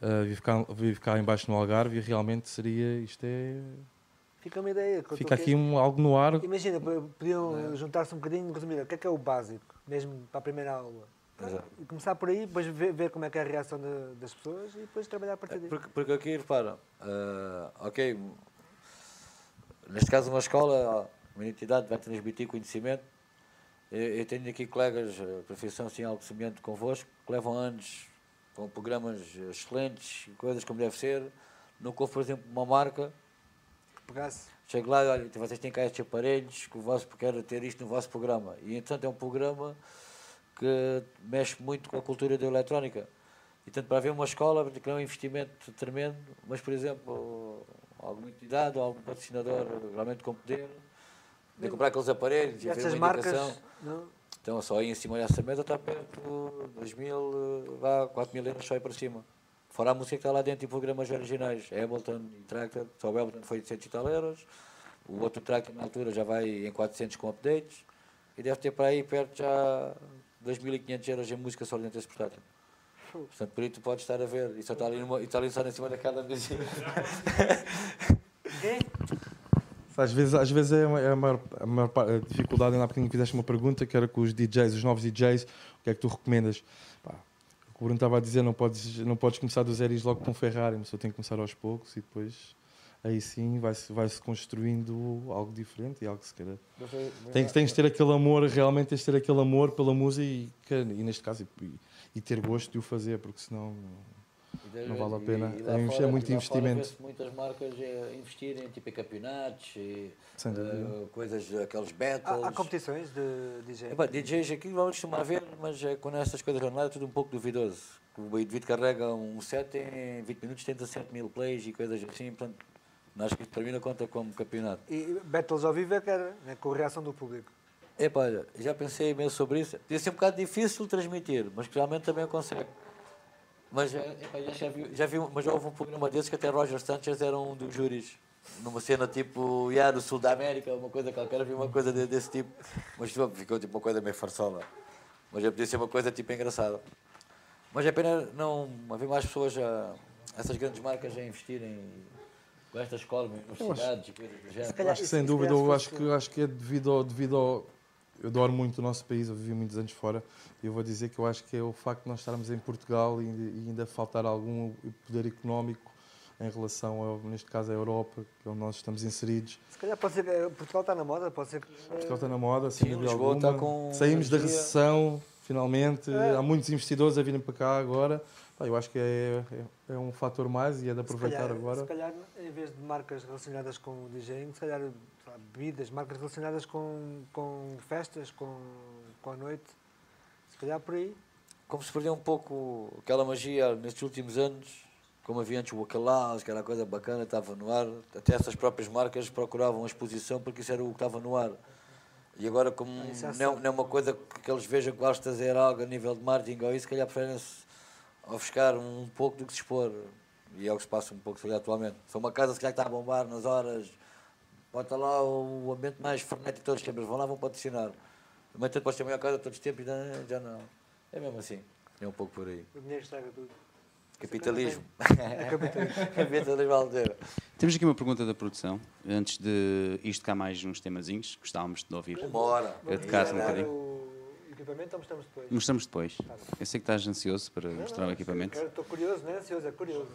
eh, vivo, cá, vivo cá embaixo no Algarve e realmente seria, isto é, Fica uma ideia. fica aqui um, algo no ar. Imagina, podiam juntar-se um bocadinho e consumir. O que é que é o básico, mesmo para a primeira aula? Exato. Começar por aí, depois ver, ver como é que é a reação da- das pessoas e depois trabalhar a partir daí. Porque, porque aqui, repara, ah, ok, neste caso uma escola, uma entidade vai transmitir conhecimento. Eu, eu tenho aqui colegas, a profissão assim, algo semelhante convosco, que levam anos com programas excelentes, coisas como deve ser. Nunca houve, por exemplo, uma marca Pegasse. Chego lá e olha, vocês têm cá estes aparelhos, que o vosso, quero ter isto no vosso programa. E entretanto é um programa que mexe muito com a cultura da eletrónica. E tanto para haver uma escola, que é um investimento tremendo, mas por exemplo, alguma entidade ou algum patrocinador realmente com poder, de comprar aqueles aparelhos e haver uma? Então só aí em cima dessa mesa está perto de 2 mil, vá, 4 mil euros só aí para cima. Fora a música que está lá dentro e programas originais. Ableton e Tractor, só o Ableton foi de 100 e tal euros. O outro Tractor na altura já vai em 400 com updates. E deve ter para aí perto já 2.500 euros em música só dentro desse portátil. Portanto, por aí tu podes estar a ver. E só está ali, numa, e está ali só em cima daquela mesinha. Às vezes, às vezes é, uma- é a, maior, a maior dificuldade, ainda há bocadinho fizeste uma pergunta que era com os DJs, os novos DJs, o que é que tu recomendas? Pá, o que o Bruno estava a dizer, não podes, não podes começar do zero e ir logo com um Ferrari, a pessoa tem que começar aos poucos e depois aí sim vai-se vai -se construindo algo diferente e algo que se queira. Tens, tens de ter aquele amor, realmente tens de ter aquele amor pela música e, e neste caso, e, e ter gosto de o fazer, porque senão. Não vale a pena. E É é fora- muito e lá investimento. muitas marcas eh, investirem tipo, em campeonatos, e, eh, coisas, aqueles battles. Há, há competições de DJ. Epá, DJs aqui vamos costumar ver, mas é, quando essas coisas online é tudo um pouco duvidoso. o indivíduo carrega um set em 20 minutos tem 17 mil plays e coisas assim, portanto, acho que isto para mim não conta como campeonato. E battles ao vivo é que era, né, com a reação do público. Epá, olha, já pensei imenso sobre isso. Podia ser um bocado difícil transmitir, mas que realmente também consegue. Mas eh, epá, já, já, vi, já vi, mas já houve um programa desses que até Roger Sanchez era um dos júris. Numa cena tipo, yeah, do sul da América, uma coisa qualquer, vi uma coisa de- desse tipo. Mas tipo, ficou tipo uma coisa meio farsola. Mas já podia ser uma coisa tipo engraçada. Mas é pena não haver mais pessoas, a, essas grandes marcas a investirem com estas escolas, universidades e coisas do género. acho que sem se dúvida, eu acho que, acho que é devido ao, devido ao. Eu adoro muito o nosso país, eu vivi muitos anos fora e eu vou dizer que eu acho que é o facto de nós estarmos em Portugal e ainda, e ainda faltar algum poder económico em relação, ao, neste caso, à Europa, que é onde nós estamos inseridos. Se calhar pode ser que eh, Portugal está na moda, pode ser que. eh, Portugal está na moda, sem Sim, dúvida alguma. está com Saímos da recessão, finalmente. É. Há muitos investidores a virem para cá agora. Eu acho que é, é, é um fator mais e é de se aproveitar calhar, agora. Se calhar, em vez de marcas relacionadas com o DJing, se calhar bebidas, marcas relacionadas com, com festas, com, com a noite. Se calhar por aí. como se perdeu um pouco aquela magia nestes últimos anos, como havia antes o Bacalaos, que era a coisa bacana, estava no ar, até essas próprias marcas procuravam a exposição porque isso era o que estava no ar. E agora, como isso já não, não é uma coisa que eles vejam que de fazer algo a nível de marketing ou isso, se calhar preferem-se ofuscar um pouco do que se expor. E é o que se passa um pouco se calhar, atualmente. Se uma casa se calhar que está a bombar nas horas, pode estar lá o ambiente mais frenético de todos os tempos, vão lá, vão patrocinar. Mas tanto pode ser a maior casa de todos os tempos e já- não. É mesmo assim. É um pouco por aí. O dinheiro estraga tudo. Capitalismo. É capitalismo. Capitalismo. Temos aqui uma pergunta da produção, antes de isto cá mais uns temazinhos, gostávamos de ouvir. Uma hora. Eu te caso um bocadinho. O equipamento ou mostramos depois? Mostramos depois. Eu sei que estás ansioso para Não, mostrar o não, equipamento. quero- Estou curioso, não é ansioso, é curioso.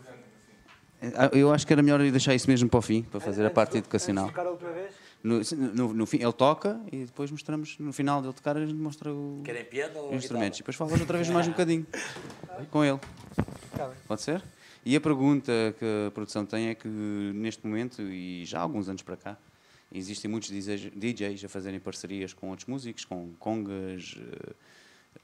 Ah, Eu acho que era melhor deixar isso mesmo para o fim, para fazer a parte educacional. Tocar a última vez? No, no, no fim, ele toca e depois mostramos, no final dele tocar, a gente mostra o- Querem piano ou os instrumentos. E depois falas outra vez mais um bocadinho com ele. Bem. Pode ser? E a pergunta que a produção tem é que neste momento, e já há alguns anos para cá, existem muitos DJs a fazerem parcerias com outros músicos, com congas, eh,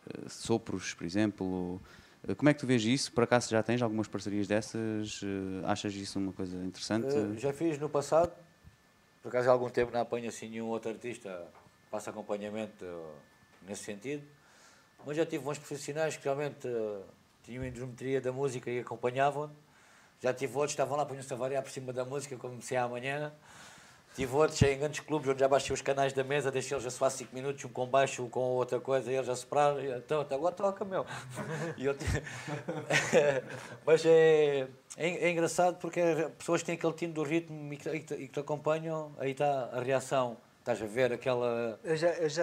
eh, sopros, por exemplo. Eh, Como é que tu vês isso? Por acaso já tens algumas parcerias dessas? Achas isso uma coisa interessante? Já fiz no passado, por acaso há algum tempo não apanho assim nenhum outro artista faça acompanhamento nesse sentido, mas já tive bons profissionais que realmente tinham hidrometria da música e acompanhavam. Já tive outros que estavam lá, punham-se a variar por cima da música, como se é amanhã. Tive outros em grandes clubes onde já baixei os canais da mesa, deixei eles a soar 5 minutos, um com baixo, um com outra coisa, e eles a soprar, então, até agora toca, meu. E eu Mas é, é, é engraçado porque as pessoas têm aquele tino do ritmo e que, e que- te acompanham, aí está a reação. Estás a ver aquela. Eu já, eu já,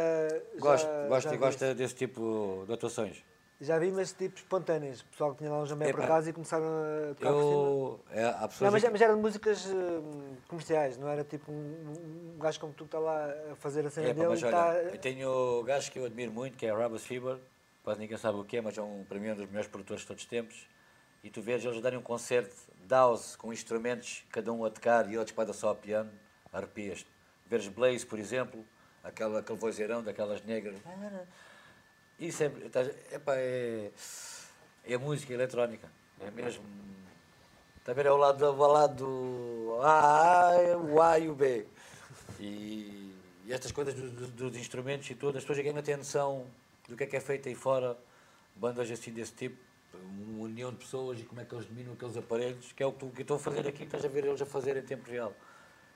Gosto, já, gosto já vi gosta desse tipo de atuações. Já vi, mas tipo espontâneos. Pessoal que tinha lá um jambé Epá, casa e começaram a tocar por cima. Eu. É, há pessoas Não, mas, que- mas eram músicas hum, comerciais, não era tipo um, um gajo como tu que está lá a fazer a cena É, dele mas olha, está. eu tenho gajos que eu admiro muito, que é Rabas Fever, quase ninguém sabe o que é, mas é um, para mim um dos melhores produtores de todos os tempos. E tu vês eles darem um concerto de house com instrumentos, cada um a tocar e outros para só a piano, arrepias-te. Veres Blaze, por exemplo, aquela, aquele vozeirão daquelas negras. Isso é, estás- epá, é, é música eletrónica, é mesmo. Ver? É o lado, o lado do A, o A e o B. E, e estas coisas do- do- dos instrumentos e tudo, as pessoas ainda têm noção do que é que é feito aí fora, bandas assim desse tipo, uma união de pessoas e como é que eles dominam aqueles aparelhos, que é o que que estou a fazer aqui, estás a ver eles a fazer em tempo real.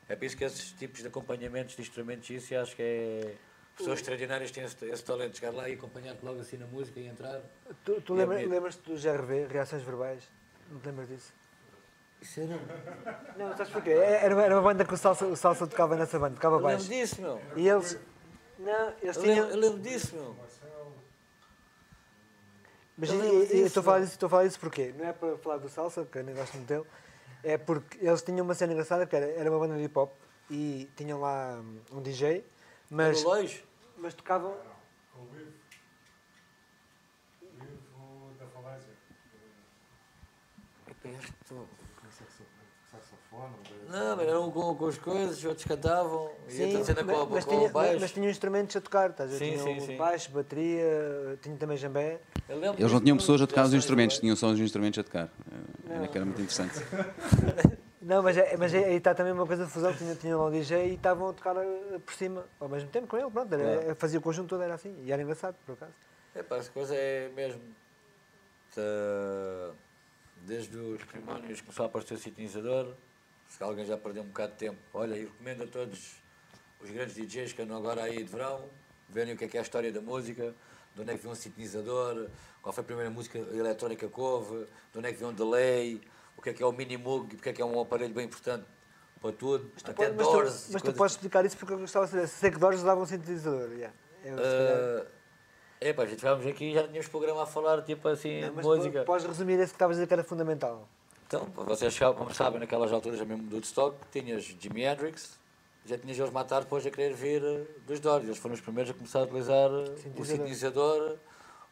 É por isso que esses tipos de acompanhamentos de instrumentos, isso acho que é. Pessoas extraordinárias têm esse, esse talento de chegar lá e acompanhar-te logo assim na música e entrar. Tu, tu lembra- lembras-te do GRV, Reações Verbais? Não te lembras disso? Isso era. Não, sabes porquê? É- Era uma, era uma banda que o Salsa, o Salsa tocava nessa banda, tocava Eu lembro baixo. disso, meu. E eles. Não, eles Eu tinham. lembro, eu lembro disso, meu. Mas Eu e- lembro disso, estou a falar meu. disso, estou a falar disso porquê? Não é para falar do Salsa, porque eu nem gosto muito dele. É porque eles tinham uma cena engraçada que era, era uma banda de hip hop e tinham lá um, um DJ, mas, Lois? Mas tocavam. Saxofone? Não, mas eram com, com as coisas, outros cantavam, e Sim, cena com, mas, com tinha, o baixo. mas tinha instrumentos a tocar, estás a ver? Sim, tinha sim, baixo, bateria, tinha também jambé. Eles não tinham pessoas a tocar os instrumentos, tinham só os instrumentos a tocar. Eh, Era que era muito interessante. Não, mas, é- mas é- aí está também uma coisa de fusão, tinha, tinha lá um DJ e estavam a tocar eh, por cima, ao mesmo tempo com ele, pronto, era, Claro. fazia o conjunto todo, era assim, e era engraçado, por acaso. É pá, essa coisa é mesmo. tá, desde os primórdios começou a aparecer o sintonizador. Se alguém já perdeu um bocado de tempo, olha, eu recomendo a todos os grandes DJs que andam agora aí de verão, verem o que é que é a história da música, de onde é que veio um sintonizador, qual foi a primeira música eletrónica que houve, de onde é que veio um delay, o que é que é o mini-moog, porque é que é um aparelho bem importante para tudo, Mas tu, até pode- mas Doors. tu, e mas tu podes explicar isso porque eu gostava de saber. Sei que Doors usava um sintetizador, yeah. Eu, é pá, já estivemos aqui e já tínhamos programa a falar tipo assim Não, mas música. po- Podes resumir esse que estavas a dizer que era fundamental. Então, vocês como sabem, naquelas alturas mesmo do Woodstock, tinhas Jimi Hendrix, já tinhas eles matar depois a querer vir eh, dos Doors. Eles foram os primeiros a começar a utilizar eh, o Sintetizador. sintetizador,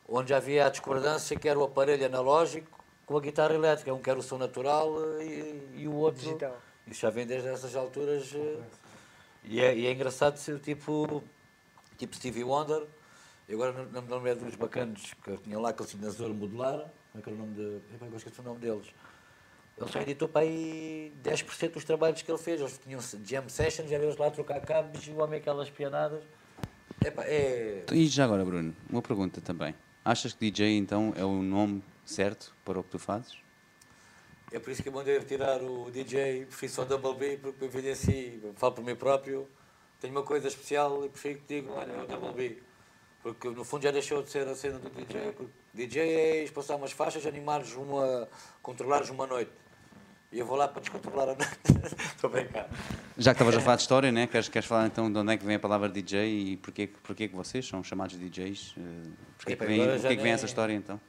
onde já havia a discordância que era o aparelho analógico com a guitarra elétrica, um que era o som natural eh, e, e o outro... Digital. Isso já vem desde essas alturas. eh, E é, e é engraçado ser tipo, tipo Stevie Wonder. Eu agora não, me lembro é dos bacanos que tinham lá aquele sintetizador modular. Como é que era o nome de. Agora esqueci o nome deles. Ele só editou para aí 10% dos trabalhos que ele fez. Eles tinham jam sessions, já eles lá trocar cabos e o homem aquelas pianadas. Epá, é. E já agora, Bruno, uma pergunta também. Achas que DJ então é o nome certo para o que tu fazes? É por isso que eu mandei retirar o DJ, prefiro só Double B, porque eu evidencio, falo por mim próprio, tenho uma coisa especial e prefiro que digo, olha, é o Double B. Porque no fundo já deixou de ser a cena do DJ. Porque DJ é ir passar umas faixas, animares uma. controlares uma noite. E eu vou lá para descontrolar a noite. Estou bem cá. Já que estavas a falar de história, né? queres, queres falar então de onde é que vem a palavra DJ e porquê, porquê que vocês são chamados DJs? Eh, Porquê que vem, porquê que vem essa história então?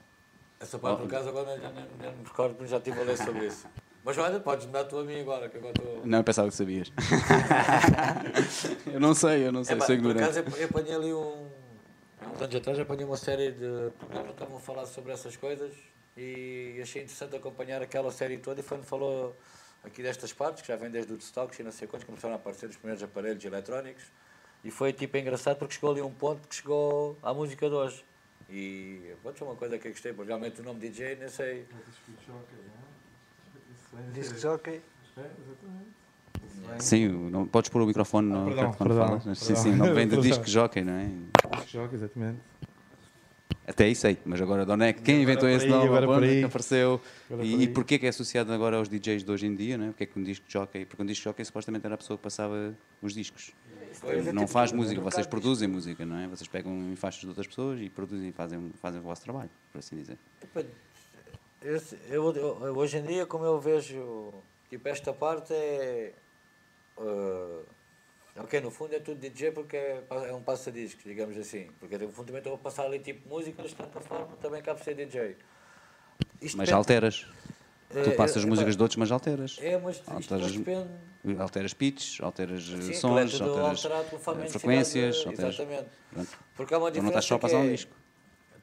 Essa parte, por acaso, agora já nem, nem me recordo, porque já estive a ler sobre isso. Mas olha, podes me dar tu a mim agora, que agora estou. Não, eu pensava que sabias. eu não sei, eu não sei, Epá, sou por ignorante. acaso eu apanhei ali um. Há uns anos atrás apanhei uma série de programas que estavam a falar sobre essas coisas e achei interessante acompanhar aquela série toda e foi onde falou aqui destas partes, que já vem desde o Woodstock e não sei quantos, começaram a aparecer os primeiros aparelhos eletrónicos e foi tipo engraçado porque chegou ali um ponto que chegou à música de hoje. E vou dizer uma coisa que eu gostei, porque realmente o nome DJ, nem sei. Disc jockey. Sim, o- não, podes pôr o microfone no Ah, perdão, quando perdão, falas. mas Sim, perdão. sim, não vem do Perdão. disco jockey, não é? Disc jockey, exatamente. Até aí sei, mas agora de onde é que quem inventou esse aí, nome? agora por é que aí. apareceu? Agora E, por e porquê que é associado agora aos DJs de hoje em dia? Não é? Porquê que um disco jockey? Porque um disco jockey supostamente era a pessoa que passava os discos. Não tipo, faz música, vocês produzem música, não é? Vocês pegam em faixas de outras pessoas e produzem e fazem, fazem o vosso trabalho, por assim dizer. Eu, eu- eu- hoje em dia, como eu vejo, tipo, esta parte é. eh, ok, no fundo é tudo DJ porque é, é um passa-discos, digamos assim. Porque no fundo também estou a passar ali tipo músicas, de certa forma, também cabe ser DJ. Isto Mas depende- alteras. É, Tu passas é, músicas de outros, mas alteras. É, mas Alteras- depende. Alteras pitches, alteras eh, Sim, é sons, alteras alterado eh, frequências, de- alteras. Exatamente. Pronto. Porque há uma Então não estás diferença só a passar um é- disco.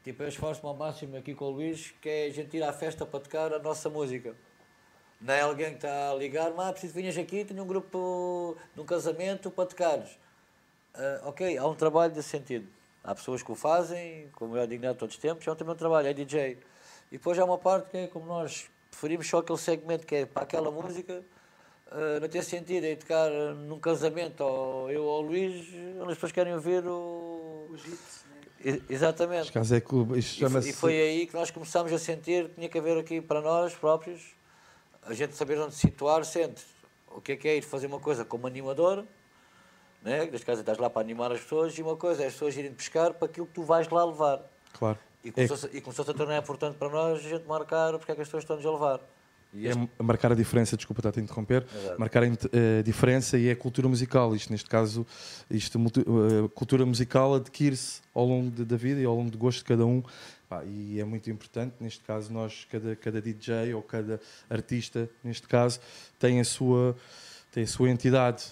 Tipo, eu esforço-me ao máximo aqui com o Luís, que é a gente ir à festa para tocar a nossa música. Não é alguém que está a ligar, mas preciso que vinhas aqui, tenho um grupo num casamento para tocares. Ah, ok, há um trabalho desse sentido. Há pessoas que o fazem, como eu a dignidade de todos os tempos, é também um trabalho, é DJ. E depois há uma parte que é como nós preferimos só aquele segmento que é para aquela música, ah, não tem sentido é tocar num casamento, ou eu ou o Luís, onde as pessoas querem ouvir o. Os hits, né? Exatamente. Caso é isto E e foi aí que nós começámos a sentir que tinha que haver aqui para nós próprios a gente saber onde se situar sempre. O que é que é ir fazer uma coisa como animador, né? que neste caso estás lá para animar as pessoas, e uma coisa é as pessoas irem pescar para aquilo que tu vais lá levar. Claro. E É, começou-se começou-se a tornar importante para nós a gente marcar porque é que as pessoas estão-nos a levar. E é este- marcar a diferença, desculpa estar a te interromper, Exato. marcar a a diferença e é a cultura musical. Isto, neste caso, isto, multi- a cultura musical adquire-se ao longo de- da vida e ao longo do gosto de cada um. Pá, e é muito importante, neste caso, nós, cada, cada DJ ou cada artista, neste caso, tem a sua, tem a sua entidade.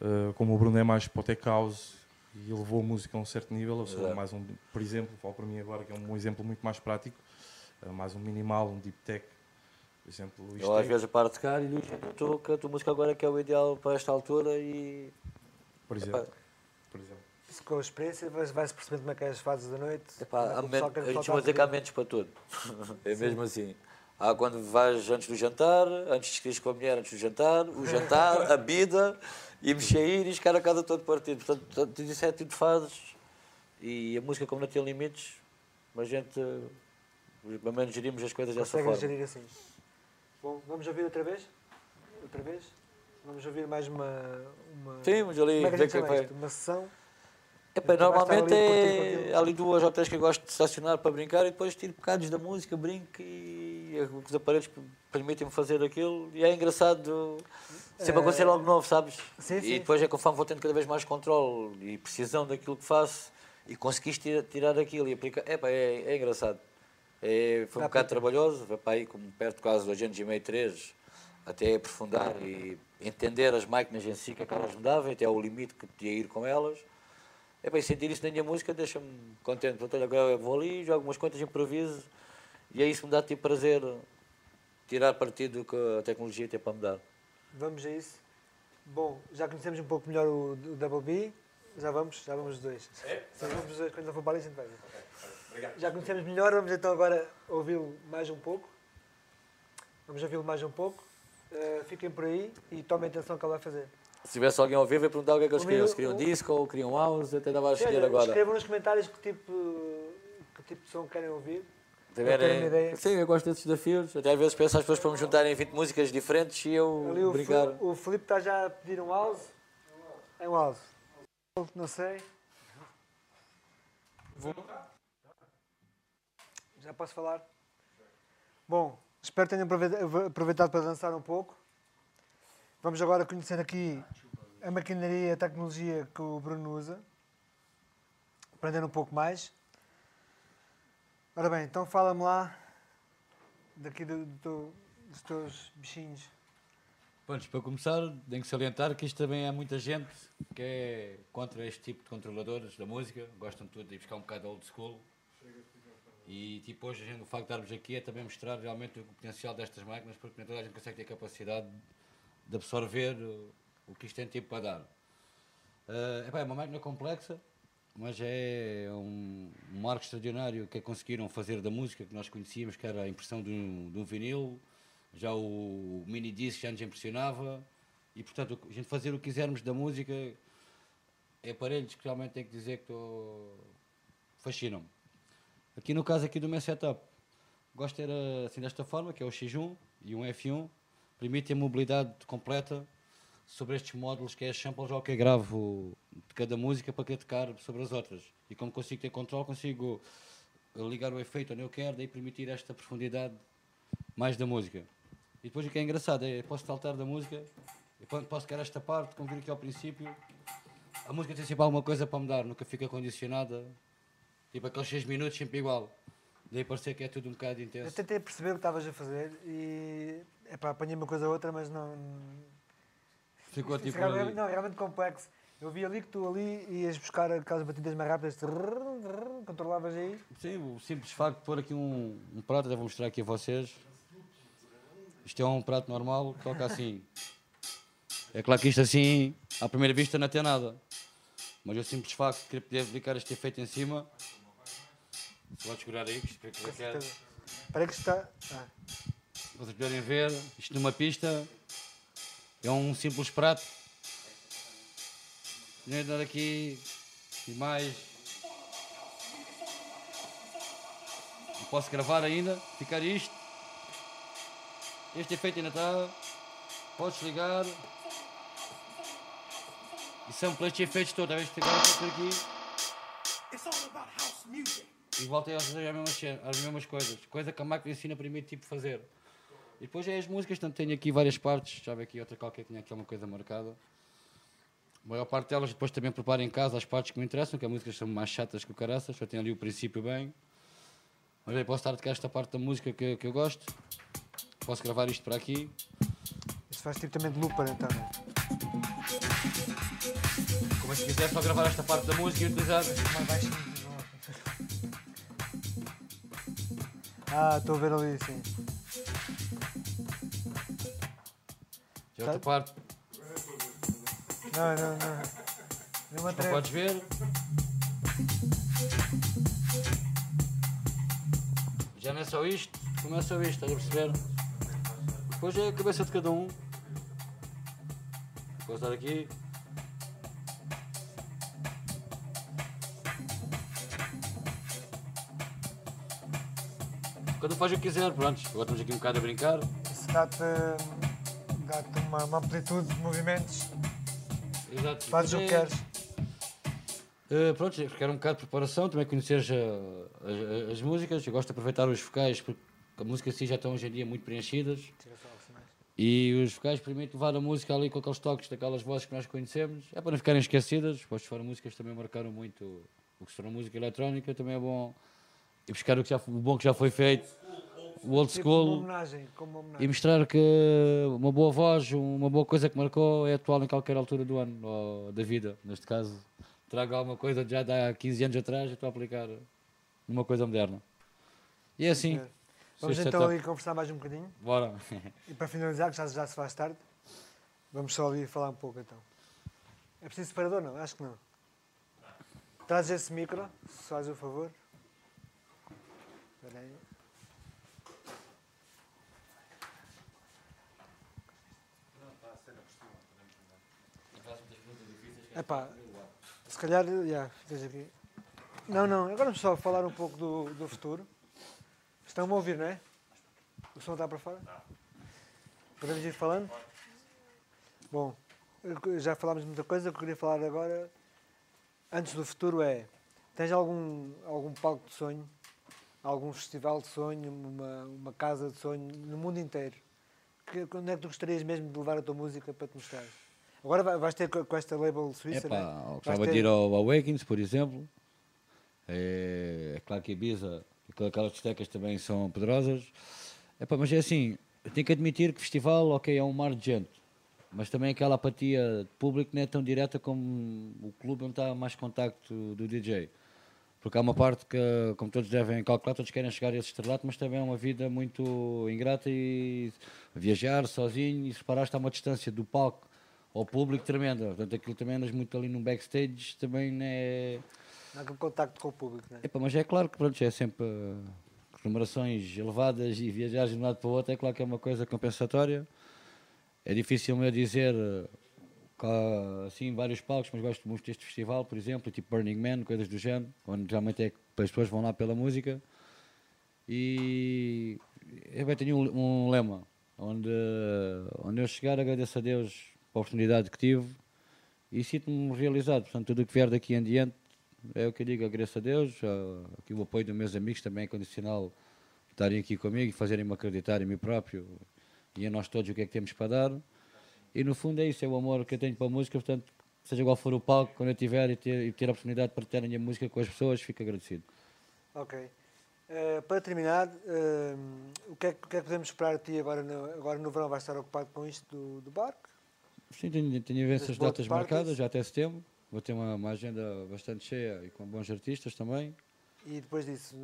Uh, como o Bruno é mais para o tech house e levou a música a um certo nível, eu sou Exato. mais um, por exemplo, falo para mim agora que é um exemplo muito mais prático, uh, mais um minimal, um deep tech, Por exemplo, isto Eu às é- vezes paro de tocar e digo, estou tua música agora que é o ideal para esta altura e por exemplo, por exemplo. Com a experiência vai- vai-se percebendo como é que é as fases da noite. Epá, é há men- a gente vai dizer que há momentos para tudo. É mesmo assim. Há quando vais antes do jantar, antes de escreves com a mulher antes do jantar, o jantar, a bebida e mexer e chegar a casa todo partido. Portanto, tudo isso é tudo fases. E a música, como não tem limites, a gente, pelo menos, gerimos as coisas dessa forma. gerir assim. Bom, vamos ouvir outra vez? Outra vez? Vamos ouvir mais uma. uma... Sim, mas ali, Como é que a gente é? Uma sessão? Epá, Então normalmente ali é ali duas ou três que eu gosto de estacionar para brincar e depois tiro bocados da música, brinco e os aparelhos permitem-me fazer aquilo e é engraçado sempre É. acontecer algo novo, sabes? Sim, e sim. depois é conforme vou tendo cada vez mais controle e precisão daquilo que faço e conseguiste tirar, aquilo e aplicar. Epá, é, é engraçado. É, foi um bocado trabalhoso, para aí como perto quase dois anos e meio, três, até aprofundar e entender as máquinas em si, que é que elas me davam, até ao limite que podia ir com elas. É bem, sentir isso na minha música deixa-me contente. Portanto, agora eu vou ali, jogo umas contas, improviso e é isso que me dá tipo prazer tirar partido do que a tecnologia tem para me dar. Vamos a isso. Bom, já conhecemos um pouco melhor o, o Double B. Já vamos, já vamos os dois. É? Sim, vamos os dois. Quando eu for para ali, a gente vai. Já conhecemos melhor, vamos então agora ouvi-lo mais um pouco. Vamos ouvi-lo mais um pouco. Eh, fiquem por aí e tomem atenção ao que ele vai fazer. Se tivesse alguém ao vivo, ia perguntar o que é que eles queriam. Se queriam o- disco ou queriam house, até dava a escolher agora. Escrevam nos comentários que tipo, que tipo de som querem ouvir. Também para terem uma é- ideia. Sim, eu gosto desses desafios. Até às vezes penso as pessoas para me juntarem 20 músicas diferentes e eu Ali o, brincar. O Filipe está já a pedir um house. É um house. Não sei. Já posso falar? Bom, espero que tenham aproveita- aproveitado para dançar um pouco. Vamos agora conhecer aqui a maquinaria e a tecnologia que o Bruno usa. Aprender um pouco mais. Ora bem, então fala-me lá daqui do- do dos teus bichinhos. Pronto, para começar, tenho que salientar que isto também há muita gente que é contra este tipo de controladores da música, gostam tudo de ir buscar um bocado old school. E tipo, hoje a gente, o facto de estarmos aqui é também mostrar realmente o potencial destas máquinas, porque nem toda a gente consegue ter capacidade de absorver o, o que isto tem tipo para dar. Epá, é uma máquina complexa, mas é um, marco extraordinário que conseguiram fazer da música que nós conhecíamos, que era a impressão de um, de um vinil, já o mini disc já nos impressionava, e portanto a gente fazer o que quisermos da música é aparelhos que realmente tenho que dizer que fascinam-me. Aqui no caso aqui do meu setup, gosto eh, assim desta forma, que é o X1 e um F1, permite a mobilidade completa sobre estes módulos que é samples ao que gravo cada música para que tocar sobre as outras. E como consigo ter controle, consigo ligar o efeito onde eu quero, daí permitir esta profundidade mais da música. E depois o que é engraçado é, eu posso saltar da música, eu po- posso querer esta parte, como vir aqui ao princípio, a música tem sempre alguma coisa para mudar, nunca fica condicionada, tipo aqueles 6 minutos sempre igual. Daí parecer que é tudo um bocado Eu intenso. tentei perceber o que estavas a fazer e epá, apanhei uma coisa ou outra, mas não. Ficou tipo realmente, não, realmente complexo. Eu vi ali que tu ali ias buscar aquelas batidas mais rápidas, controlavas aí. Sim, o simples facto de pôr aqui um, um prato, até vou mostrar aqui a vocês. Isto é um prato normal, toca assim. É claro que isto assim, à primeira vista, não tem nada. Mas o simples facto de querer poder aplicar este efeito em cima. Se pode segurar aí, que isto certeza. Espera que está. Ah, Vocês poderem ver, isto numa pista é um simples prato. Nem dar aqui e mais. Eu posso gravar ainda, ficar isto. Este efeito ainda está. Podes ligar. E são estes efeitos todos, a vez que agora por aqui. E voltei a fazer as mesmas, as mesmas coisas. Coisa que a máquina ensina primeiro tipo fazer. E depois é as músicas, portanto tenho aqui várias partes, já aqui outra qualquer que tinha aqui uma coisa marcada. A maior parte delas depois também preparo em casa as partes que me interessam, que as músicas são mais chatas que o caraças, já tenho ali o princípio bem. Mas aí posso estar a tocar esta parte da música que, que eu gosto. Posso gravar isto para aqui. Isto faz tipo também de looper então. né? Como é se quiser só gravar esta parte da música e utilizar. Mais baixinho. Ah, estou a ver ali, sim. Tem outra Tá. parte, Não, não, não. Não me atrevo. podes ver. Já não é só isto, começa só isto, estás a perceber? Depois é a cabeça de cada um. Vou estar aqui. Cada um faz o que quiser, pronto. Agora estamos aqui um bocado a brincar. Isso dá-te dá uma, uma amplitude de movimentos. Exato. Fazes o que queres. Uh, pronto, requer um bocado de preparação, também conheceres uh, as, as músicas. Eu gosto de aproveitar os vocais porque a música si já estão hoje em dia muito preenchidas. E os vocais permitem levar a música ali com aqueles toques daquelas vozes que nós conhecemos. É para não ficarem esquecidas. Pois fora músicas também marcaram muito o que se for música eletrónica. Também é bom ir buscar o, que já, o bom que já foi feito, o old Tipo school. homenagem, uma E homenagem. mostrar que uma boa voz, uma boa coisa que marcou é atual em qualquer altura do ano, ou da vida, neste caso. Trago alguma coisa já de há 15 anos atrás e estou a aplicar numa coisa moderna. E é assim. Vamos então ali conversar mais um bocadinho. Bora. E para finalizar, que já, já se faz tarde, vamos só ali falar um pouco então. É preciso separador? Não, acho que não. Traz esse micro, se faz o favor. Espera aí. Epá, se calhar, aqui. Não, não, agora vamos só falar um pouco do, do futuro. Estão-me a ouvir, não é? O som está para fora? Podemos ir falando? Bom, já falámos muita coisa, o que eu queria falar agora, antes do futuro, é: tens algum, algum palco de sonho, algum festival de sonho, uma, uma casa de sonho no mundo inteiro? Que, onde é que tu gostarias mesmo de levar a tua música para te mostrar? Agora vai- vais ter co- com esta label suíça, Epá, é? Vais gostava ter- de ir ao Awakens, por exemplo. É, é claro que Ibiza aquelas discotecas também são poderosas. Epá, mas é assim, tenho que admitir que o festival, ok, é um mar de gente. Mas também aquela apatia de público não é tão direta como o clube onde está mais contacto do DJ. Porque há uma parte que, como todos devem calcular, todos querem chegar a esse estrelato, mas também é uma vida muito ingrata e viajar sozinho e se parar está a uma distância do palco ao público tremenda. Portanto, aquilo também andas muito ali no backstage, também não é... Há aquele contacto com o público, não é? Epá, mas é claro que pronto, é sempre uh, remunerações elevadas e viajar de um lado para o outro, é claro que é uma coisa compensatória. É difícil me dizer há, assim vários palcos, mas gosto muito deste festival, por exemplo, tipo Burning Man, coisas do género, onde realmente é que as pessoas vão lá pela música. E eu bem, tenho um, um lema, onde, onde eu chegar agradeço a Deus pela oportunidade que tive e sinto-me realizado. Portanto, tudo o que vier daqui em diante é o que eu digo, agradeço a Deus, aqui o apoio dos meus amigos também é condicional estarem aqui comigo e fazerem-me acreditar em mim próprio e a nós todos o que é que temos para dar. E no fundo é isso, é o amor que eu tenho para a música, portanto, seja qual for o palco, quando eu tiver e ter, e ter a oportunidade de partilhar a minha música com as pessoas, fico agradecido. Ok. Eh, para terminar, eh, o, que é, o que é que podemos esperar de ti agora no, agora no verão? Vais estar ocupado com isto do, do barco? Sim, tenho, tenho essas Das datas marcadas, já até setembro. Vou ter uma, uma agenda bastante cheia e com bons artistas também. E depois disso,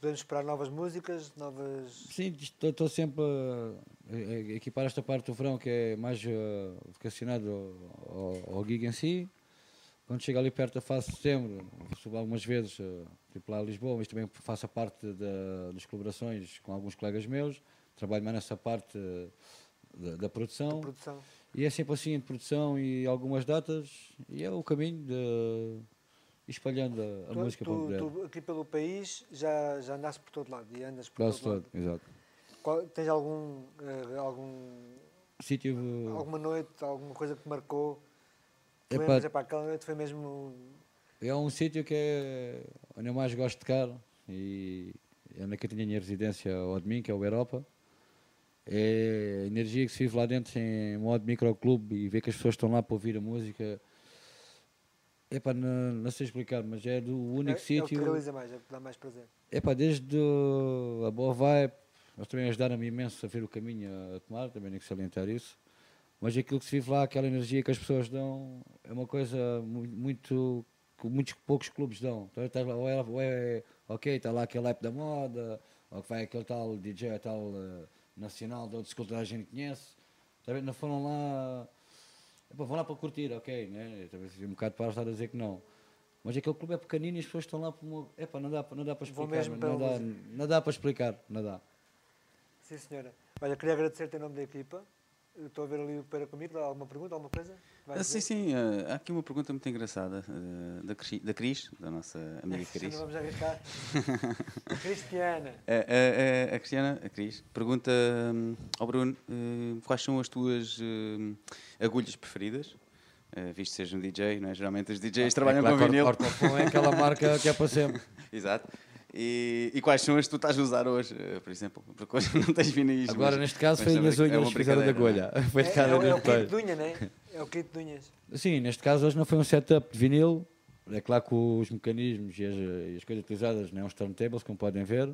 podemos esperar novas músicas, novas. Sim, estou sempre a, equipar esta parte do verão que é mais eh, vocacionado ao, ao, gig em si. Quando chega ali perto da fase de setembro, subo algumas vezes, eh, tipo lá a Lisboa, mas também faço a parte da- das colaborações com alguns colegas meus. Trabalho mais nessa parte eh, da, da produção. produção. E é sempre assim, de produção e algumas datas. E é o caminho de espalhando a, a Tu- música para tu, tu aqui pelo país já, já andaste por todo lado e andas por Quase todo, todo, exato. lado. Qual- tens algum, eh, algum, Sítio. alguma noite, alguma coisa que te marcou? Tu Epá. lembras, epá, aquela noite foi mesmo. É um sítio que é onde eu mais gosto de ficar e é onde é eu tinha a minha residência ao mim, que é o Europa. É a energia que se vive lá dentro em modo microclube e ver que as pessoas estão lá para ouvir a música. Epá, não, não sei explicar, mas é do é, único é o que te sítio. realiza mais, é o que dá mais prazer. Epá, desde o- a boa vibe, eles também ajudaram-me imenso a ver o caminho a tomar, também nem que salientar isso. Mas aquilo que se vive lá, aquela energia que as pessoas dão, é uma coisa mu- muito que muitos poucos clubes dão. Então, estás lá, ou, é, ou é, ok, está lá aquele hype da moda, ou que vai aquele tal DJ tal eh, nacional outros que toda a gente conhece, Sabe? Não foram lá. Epá, vão lá para curtir, ok, né? Talvez seja um bocado para estar a dizer que não. Mas aquele clube é pequenino e as pessoas estão lá por uma. Epá, não dá, para- não dá para explicar. mesmo não, dá, não dá para explicar, não dá. Sim, senhora. Olha, queria agradecer-te em nome da equipa. Eu Estou a ver ali o Pera comigo. Alguma pergunta, alguma coisa? Vai Ah, sim, dizer? sim, ah, há aqui uma pergunta muito engraçada ah, da, Cri- da Cris, da nossa amiga Cris. vamos arriscar. Cristiana. A, a- Cristiana, a Cris, pergunta hum, ao Bruno hum, quais são as tuas hum, agulhas preferidas? Uh, visto que seres um DJ, não é? Geralmente os DJs trabalham é claro com vinil. Ortofon é aquela marca que é para sempre. Exato. E, e quais são as que tu estás a usar hoje, eh, por exemplo? Porque hoje não tens vinis. Agora, mas- neste caso, foi também as é unhas uma que fizeram da brincadeira, agulha. Foi de É, cada é, o- é o kit de unha, não é? É o kit de unhas. Sim, neste caso hoje não foi um setup de vinil. É claro que os mecanismos e as, e as coisas utilizadas não é uns turntables, como podem ver.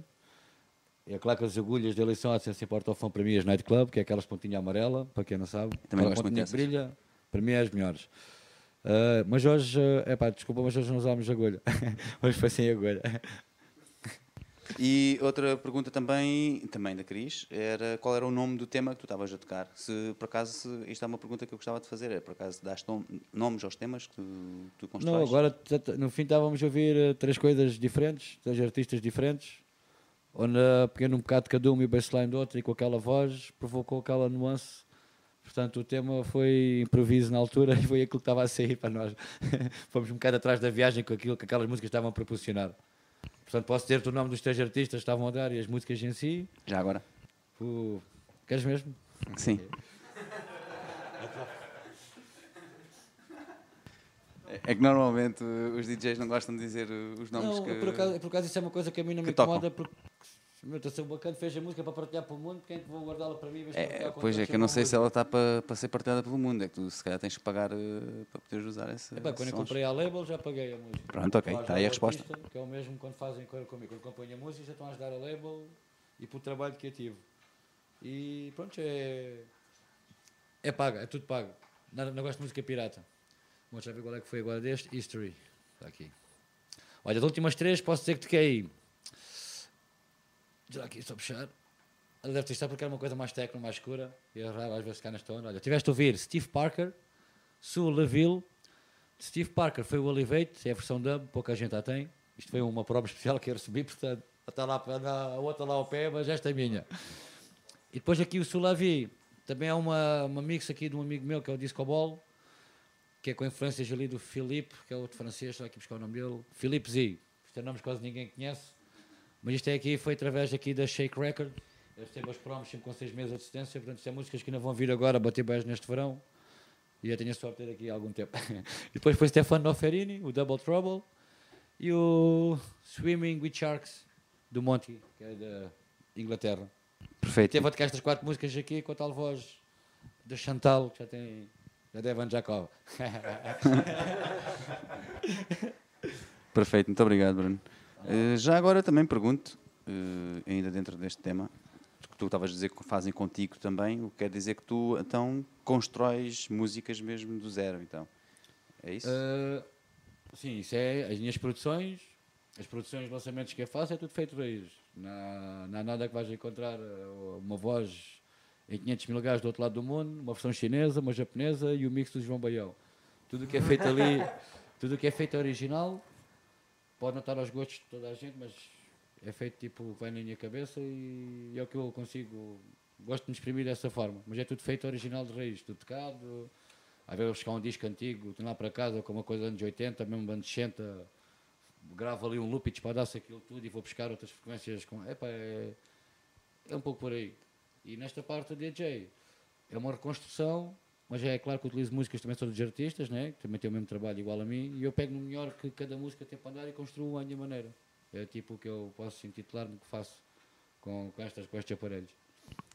É claro que as agulhas de eleição há de ser sempre ortofão para mim as Night Club, que é aquelas pontinha amarela, para quem não sabe. Também gosto muito pontinha que dessas. brilha, para mim é as melhores. Ah, mas hoje, é pá, desculpa, mas hoje não usámos agulha. hoje foi sem agulha. E outra pergunta também, também da Cris, era qual era o nome do tema que tu estavas a tocar? Se por acaso, isto é uma pergunta que eu gostava de fazer, é por acaso daste tom- nomes aos temas que tu, tu constróis? Não, agora t- t- no fim estávamos a ouvir eh, três coisas diferentes, três artistas diferentes, onde eh, pegando um bocado de cada um e o baseline do outro e com aquela voz provocou aquela nuance. Portanto, o tema foi improviso na altura e foi aquilo que estava a sair para nós. Fomos um bocado atrás da viagem com aquilo que aquelas músicas estavam a proporcionar. Portanto, posso dizer-te o nome dos três artistas que estavam a dar e as músicas em si. Já agora? O... Queres mesmo? Sim. É que normalmente os DJs não gostam de dizer os nomes não, que... por, acaso, por acaso isso é uma coisa que a mim não me tocam. incomoda porque meu, estou a ser bacana, fez a música para partilhar para o mundo, quem é que vou guardá-la para mim? É, pois é que eu não sei se ela está para, para ser partilhada pelo mundo, é que tu se calhar tens que pagar uh, para poderes usar esse Epá, quando eu comprei a label já paguei a música. Pronto, ok, está aí a resposta. artista, que é o mesmo quando fazem coisa comigo. Quando compõem a música já estão a ajudar a label e pelo trabalho criativo. E pronto, é. É pago, é tudo pago. Não, não gosto de música pirata. Vamos já ver qual é que foi agora deste. History. Está aqui. Olha, das últimas três posso dizer que toquei. Já aqui, só puxar. Ela deve ter estado porque era uma coisa mais técnica, mais escura. E é raro às vezes ficar nesta onda. Olha, tiveste a ouvir Steve Parker, Sue Laville. Steve Parker foi o Elevate, é a versão dub, pouca gente a tem. Isto foi uma prova especial que eu recebi, portanto, está lá, a outra lá ao pé, mas esta é minha. E depois aqui o Sulavi, também é uma, uma mix aqui de um amigo meu que é o Disco Ball, que é com influências ali do Philippe, que é outro francês, estou aqui a buscar o nome dele, Philippe Z. Isto é nomes que quase ninguém conhece, mas isto é aqui, foi através aqui da Shake Record. Eles têm os promos sempre com seis meses de assistência, portanto, isto é músicas que ainda vão vir agora, bater beijo neste verão. E eu tenho a sorte de ter aqui há algum tempo. e depois foi Stefano Noferini, o Double Trouble, e o Swimming with Sharks, do Monty, que é da Inglaterra. Perfeito. Teve a tocar estas quatro músicas aqui com a tal voz da Chantal, que já tem. Já deve Evan Jacob. Perfeito, muito obrigado, Bruno. Eh, já agora também pergunto, eh, ainda dentro deste tema, que tu estavas a dizer que fazem contigo também, o que quer dizer que tu então constróis músicas mesmo do zero, então. É isso? Uh, sim, isso é as minhas produções, as produções de lançamentos que eu faço, é tudo feito raiz. Não, há- não há nada que vais encontrar uma voz em 500 mil gajos do outro lado do mundo, uma versão chinesa, uma japonesa e o mix do João Baião. Tudo o que é feito ali, tudo o que é feito original, pode não estar aos gostos de toda a gente, mas é feito tipo, vai na minha cabeça e é o que eu consigo, gosto de me exprimir dessa forma. Mas é tudo feito original de raiz, tudo tocado, às vezes buscar um disco antigo, lá para casa com uma coisa anos 80, mesmo anos 60, gravo ali um loop e disparasse aquilo tudo e vou buscar outras frequências. Com... Epá, é, é um pouco por aí. E nesta parte do DJ é uma reconstrução, mas é claro que utilizo músicas também são dos artistas, né? que também têm o mesmo trabalho igual a mim, e eu pego no melhor que cada música tem para andar e construo à minha maneira. É tipo o que eu posso intitular no que faço com, com, estas, com estes aparelhos.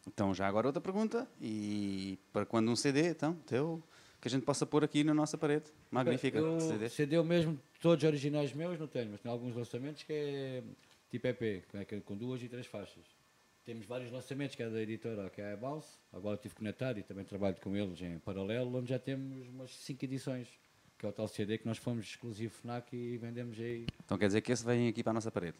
Então, já agora outra pergunta, e para quando um CD, então, teu, que a gente possa pôr aqui na nossa parede, magnífica, Eu, CD. CD mesmo, todos originais meus não tenho, mas tem alguns lançamentos que é tipo EP, é com duas e três faixas. Temos vários lançamentos, que é da editora, que é a Bounce, agora tive conectado e também trabalho com eles em paralelo, onde já temos umas cinco edições, que é o tal CD que nós fomos exclusivo FNAC e vendemos aí Então quer dizer que esse vem aqui para a nossa parede.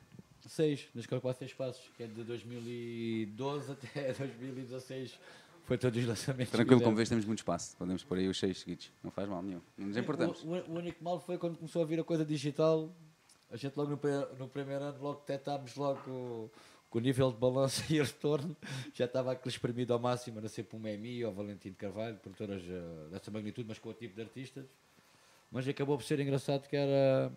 seis, nas quatro seis passos, que é de 2012 até 2016. Foi todos os lançamentos. Tranquilo, como vês, temos muito espaço. Podemos pôr aí os seis seguidos. Não faz mal nenhum. Não nos importamos. O, o- o único mal foi quando começou a vir a coisa digital. A gente logo no, no primeiro ano logo detectámos logo o, que o nível de balanço e retorno já estava aquele espremido ao máximo, era sempre um Memi ou Valentim de Carvalho, produtoras eh, dessa magnitude, mas com outro tipo de artistas. Mas acabou por ser engraçado que era.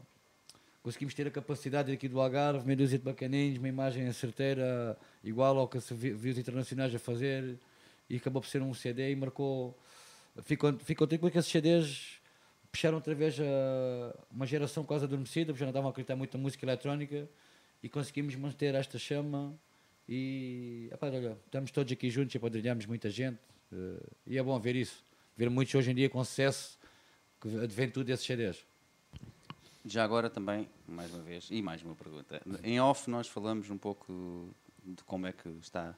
Conseguimos ter a capacidade aqui do Algarve, meia dúzia de bacaninhos, uma imagem certeira, igual ao que se vi- viu os internacionais a fazer, e acabou por ser um CD e marcou. Ficou, ficou triste porque esses CDs puxaram outra vez a, uma geração quase adormecida, porque já não estavam a acreditar muito na música eletrónica, e conseguimos manter esta chama. E epá, olha, estamos todos aqui juntos e apadrinhamos muita gente, eh, e é bom ver isso. Ver muitos hoje em dia com sucesso que advém tudo desses CDs. Já agora também, mais uma vez, e mais uma pergunta. Em off nós falamos um pouco de como é que está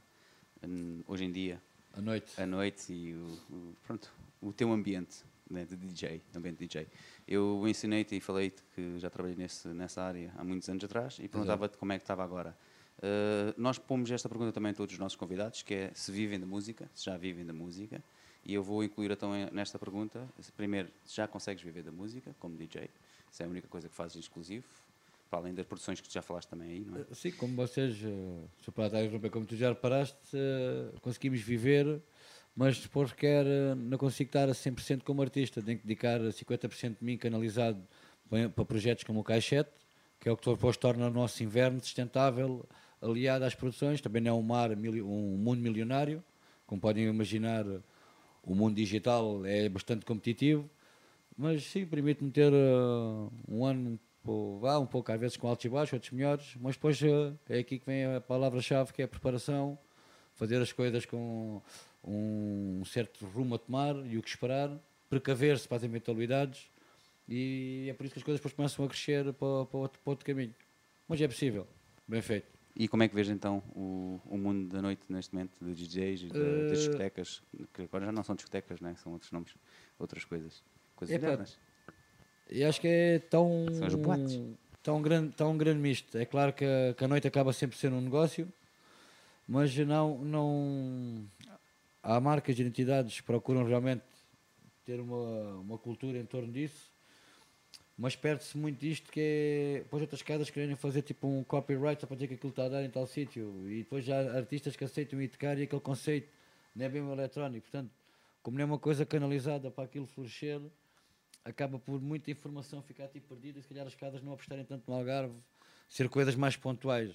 hum, hoje em dia À noite. a noite e o, o- pronto, o teu ambiente né, de DJ, ambiente de DJ. Eu ensinei-te e falei-te que já trabalhei nesse, nessa área há muitos anos atrás e perguntava-te como é que estava agora. Uh, nós pomos esta pergunta também a todos os nossos convidados, que é se vivem da música, se já vivem da música, e eu vou incluir então nesta pergunta, primeiro, se já consegues viver da música como DJ, se é a única coisa que fazes exclusivo, para além das produções que tu já falaste também aí, não é? Sim, como vocês, estar a interromper, como tu já reparaste, eh, conseguimos viver, mas depois quer, eh, não consigo estar a 100% como artista, tenho que dedicar 50% de mim canalizado para projetos como o Caixete, que é o que depois torna o nosso inverno sustentável, aliado às produções, também não é um mar, um mundo milionário, como podem imaginar, o mundo digital é bastante competitivo, mas sim, permite-me ter uh, um ano vá, um pouco, às vezes com altos e baixos, outros melhores, mas depois uh, é aqui que vem a palavra-chave que é a preparação, fazer as coisas com um certo rumo a tomar e o que esperar, precaver-se para as eventualidades e é por isso que as coisas depois começam a crescer para, para, outro, para outro caminho. Mas é possível, bem feito. E como é que vês então o, o mundo da noite neste momento, de DJs, e de- Eh, das discotecas, que agora já não são discotecas, né? são outros nomes, outras coisas. Coisas modernas. E acho que é tão, São as boates. tão, grande, tão grande misto. É claro que a, que a noite acaba sempre sendo um negócio, mas não, não. Há marcas e entidades que procuram realmente ter uma, uma cultura em torno disso, mas perde-se muito disto que é. Depois outras casas querem fazer tipo um copyright só para dizer que aquilo está a dar em tal sítio, e depois já há artistas que aceitam ir tocar e aquele conceito não é bem eletrónico. Portanto, como não é uma coisa canalizada para aquilo florescer, acaba por muita informação ficar tipo perdida e se calhar as casas não apostarem tanto no Algarve, ser coisas mais pontuais.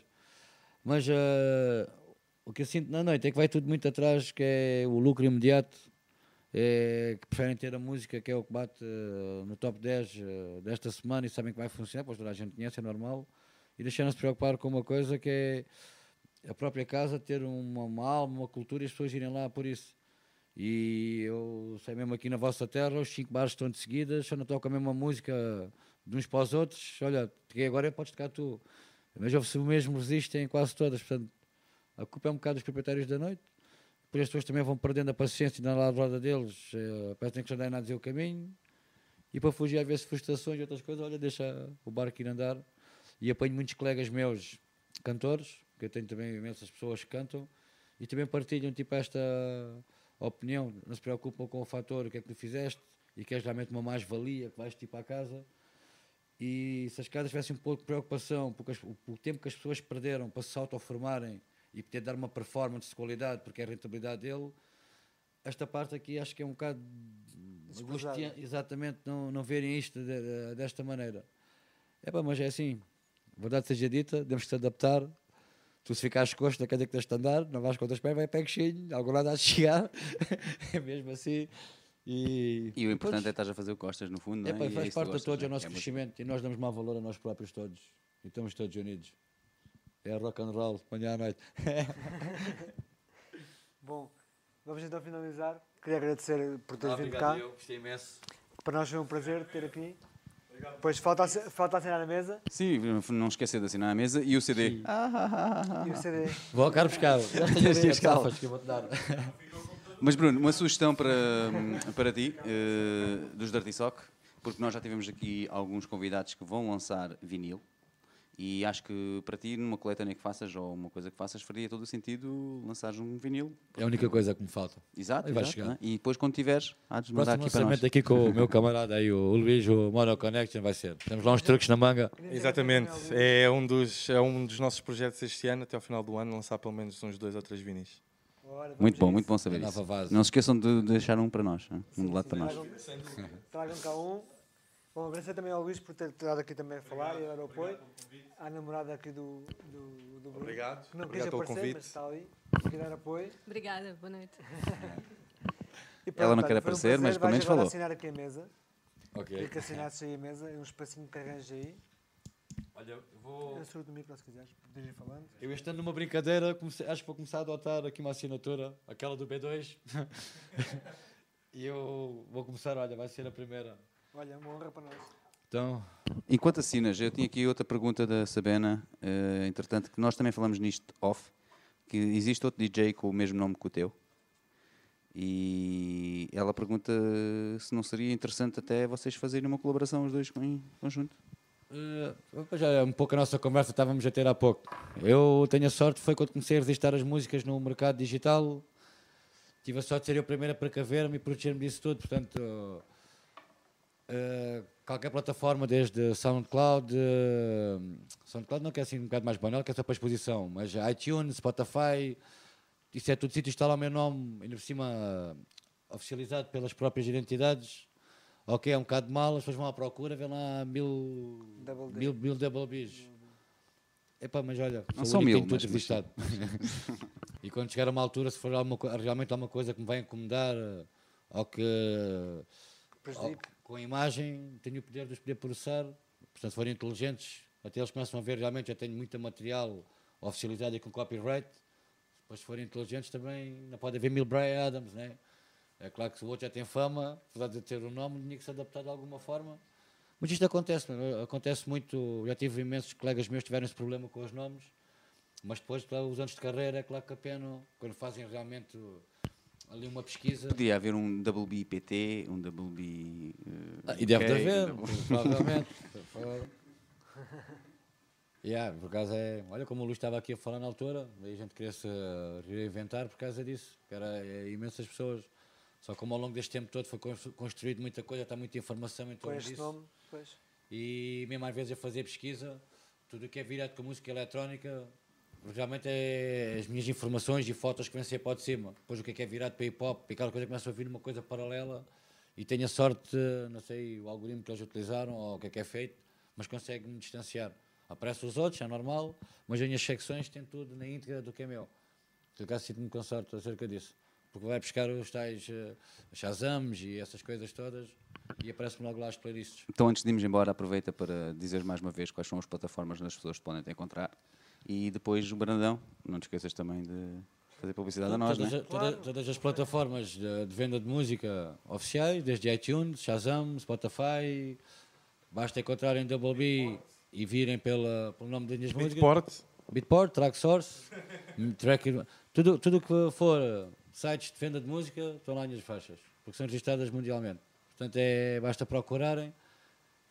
Mas ah, o que eu sinto na noite é que vai tudo muito atrás, que é o lucro imediato, é, que preferem ter a música, que é o que bate ah, no top 10 ah, desta semana e sabem que vai funcionar, pois toda a gente conhece, é normal, e deixaram-se preocupar com uma coisa que é a própria casa ter uma, uma alma, uma cultura e as pessoas irem lá por isso. E eu sei mesmo aqui na vossa terra, os cinco bares estão de seguida, só não tocam a mesma música de uns para os outros. Olha, agora podes tocar tu. Mas ouve-se o mesmo resiste em quase todas. Portanto, a culpa é um bocado dos proprietários da noite. Depois as pessoas também vão perdendo a paciência na roda deles, eh, parece que já andam a dizer o caminho. E para fugir às vezes frustrações e outras coisas, olha, deixa o barco ir andar. E apanho muitos colegas meus, cantores, que eu tenho também imensas pessoas que cantam, e também partilham tipo esta opinião, não se preocupam com o fator, o que é que tu fizeste, e queres realmente uma mais-valia, que vais tipo à casa. E se as casas tivessem um pouco de preocupação, porque o, tempo que as pessoas perderam para se autoformarem e poder dar uma performance de qualidade, porque é a rentabilidade dele, esta parte aqui acho que é um bocado angustiante, exatamente, não, não verem isto de- de- desta maneira. É pá, mas é assim, verdade seja dita, temos que se adaptar. Tu se ficares costa, quer dizer que tens de andar, não vais com outras pernas, vai pé coxinho, algum lado há de chegar, é mesmo assim. E, E o importante é pronto, estás a fazer o gostas no fundo, é, não pá, é? E é faz que parte de gostas, todos, é o não nosso É muito- crescimento e nós damos mau valor a nós próprios todos. E estamos todos unidos. É rock and roll, de manhã à noite. Bom, vamos então finalizar. Queria agradecer por teres vindo cá. gostei imenso. Para nós foi um prazer ter aqui. Depois falta, ass- falta assinar a mesa Sim, não esquecer de assinar a mesa e o CD. e o CD. Vou ao carro buscar. Já tenho as que eu vou-te dar. Mas Bruno, uma sugestão para, para ti, eh, dos Dirty Sock, porque nós já tivemos aqui alguns convidados que vão lançar vinil E acho que para ti, numa coletânea que faças ou uma coisa que faças, faria todo o sentido lançares um vinil. É a única coisa que me falta. Exato, vai chegar. né? E depois, quando tiveres, há de mandar aqui para nós. aqui com o meu camarada aí, o Luís, o Mono Connection, vai ser. Temos lá uns truques na manga. Exatamente, é um, dos, é um dos nossos projetos este ano, até ao final do ano, lançar pelo menos uns dois ou três vinis. Ora, Muito bom, isso. muito bom saber isso. Não se esqueçam de deixar um para nós, né? um de lado para nós. Tragam, tragam cá um. Bom, agradecer também ao Luís por ter estado aqui também a falar e a dar o apoio. À namorada aqui do, do, do Bruno. Obrigado. Que não Obrigado quis pelo aparecer, convite. mas está ali. Dar apoio. Obrigada, boa noite. E Ela não quer foi um aparecer, mas pelo menos falou. assinar aqui a mesa. Ok. Queria que assinasses aí a mesa. É um espacinho que arranjas aí. Olha, eu vou. Eu no micro se quiseres. Podes ir falando. Eu este ano numa brincadeira, comecei- acho que vou começar a adotar aqui uma assinatura, aquela do B2. e eu vou começar, olha, vai ser a primeira. Olha, uma honra para nós. Então, Enquanto assinas, eu tinha aqui outra pergunta da Sabena, eh, entretanto, que nós também falamos nisto off, que existe outro DJ com o mesmo nome que o teu. E ela pergunta se não seria interessante até vocês fazerem uma colaboração os dois em conjunto. eh, já é um pouco a nossa conversa estávamos a ter há pouco. Eu tenho a sorte, foi quando comecei a registrar as músicas no mercado digital, tive a sorte de ser eu a primeira para caver-me e proteger-me disso tudo, portanto, eh, qualquer plataforma, desde SoundCloud, eh, SoundCloud não quer assim um bocado mais banal, que é só para exposição, mas iTunes, Spotify, isso é tudo sítio, está lá o meu nome, ainda por cima eh, oficializado pelas próprias identidades. Ok, é um bocado mal, as pessoas vão à procura, vê lá mil, Double D. mil, mil double Bs. Epá, mas olha, Não sou são mil, mas- e quando chegar a uma altura, se for alguma, realmente alguma coisa que me vai incomodar, eh, ou que Prejudique. Com a imagem, tenho o poder de os poder processar. Portanto, se forem inteligentes, até eles começam a ver realmente, já tenho muito material oficializado e com copyright. Depois, se forem inteligentes, também não pode haver mil Brian Adams, né? É claro que o outro já tem fama, apesar de ter o nome, tinha que se adaptar de alguma forma. Mas isto acontece, acontece muito. Já tive imensos colegas meus que tiveram esse problema com os nomes, mas depois, claro, os anos de carreira, é claro que a pena, quando fazem realmente ali uma pesquisa. Podia haver um WBPT, um WB. eh, Ah, e deve haver, um provavelmente. yeah, por causa é. Olha como o Luís estava aqui a falar na altura, daí a gente queria se reinventar por causa disso, que era é, imensas pessoas. Só como ao longo deste tempo todo foi constru- construído muita coisa, está muita informação em torno disso. nome, pois. E mesmo às vezes a fazer pesquisa, tudo o que é virado com música eletrónica, realmente é as minhas informações e fotos que vêm sempre para de cima. Depois o que é que é virado para hip hop, e aquela coisa começa a vir uma coisa paralela e tenho a sorte, não sei o algoritmo que eles utilizaram ou o que é que é feito, mas consegue-me distanciar. Aparece os outros, é normal, mas as minhas secções têm tudo na íntegra do que é meu. Por acaso sinto-me com sorte acerca disso. Porque vai buscar os tais uh, e essas coisas todas e aparece-me logo lá as playlists. Então, antes de irmos embora, aproveita para dizer mais uma vez quais são as plataformas onde as pessoas podem te encontrar. E depois o Brandão, não te esqueças também de fazer publicidade a nós, todas, né? a- toda- todas as plataformas de, de venda de música oficiais, desde iTunes, Shazam, Spotify, basta encontrarem Double B e virem pela, pelo nome das minhas músicas. Beatport, Beatport, Track Source, track, tudo tudo que for uh, sites de venda de música estão lá as minhas faixas, porque são registradas mundialmente. Portanto, é, basta procurarem.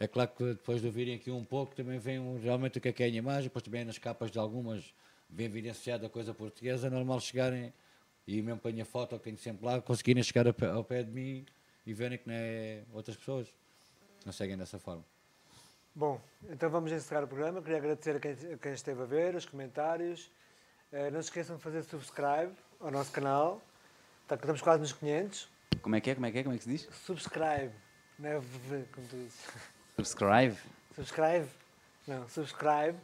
É claro que depois de ouvirem aqui um pouco, também vem um- realmente o que é que é a imagem, depois também nas capas de algumas vem evidenciada a coisa portuguesa, é normal chegarem e mesmo para a minha foto que tenho sempre lá, conseguirem chegar ao pé, ao pé de mim e verem que não é outras pessoas. Não seguem dessa forma. Bom, então vamos encerrar o programa. Queria agradecer a quem, a quem esteve a ver, os comentários. Eh, não se esqueçam de fazer subscribe ao nosso canal. Tá, que estamos quase nos 500. Como é que é? Como é que é? Como é que se diz? Subscribe. Não é como tu dizes. Subscribe. Subscribe? Não, subscribe.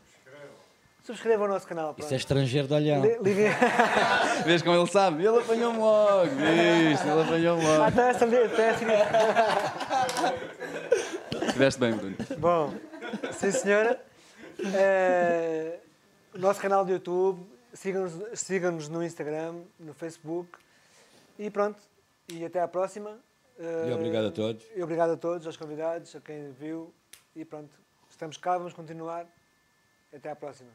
Subscreva o nosso canal. Isso é pronto. estrangeiro de olhão. Vês como ele sabe? Ele apanhou-me logo. Viste? Ele apanhou-me Ah, logo. então essa, então essa Estiveste bem, Bruno. Bom, sim senhora. Eh, o nosso canal do YouTube, sigam-nos sigam-nos no Instagram, no Facebook. E pronto, e até à próxima. Eh, E obrigado a todos. E obrigado a todos, aos convidados, a quem viu. E pronto, estamos cá, vamos continuar. Até à próxima.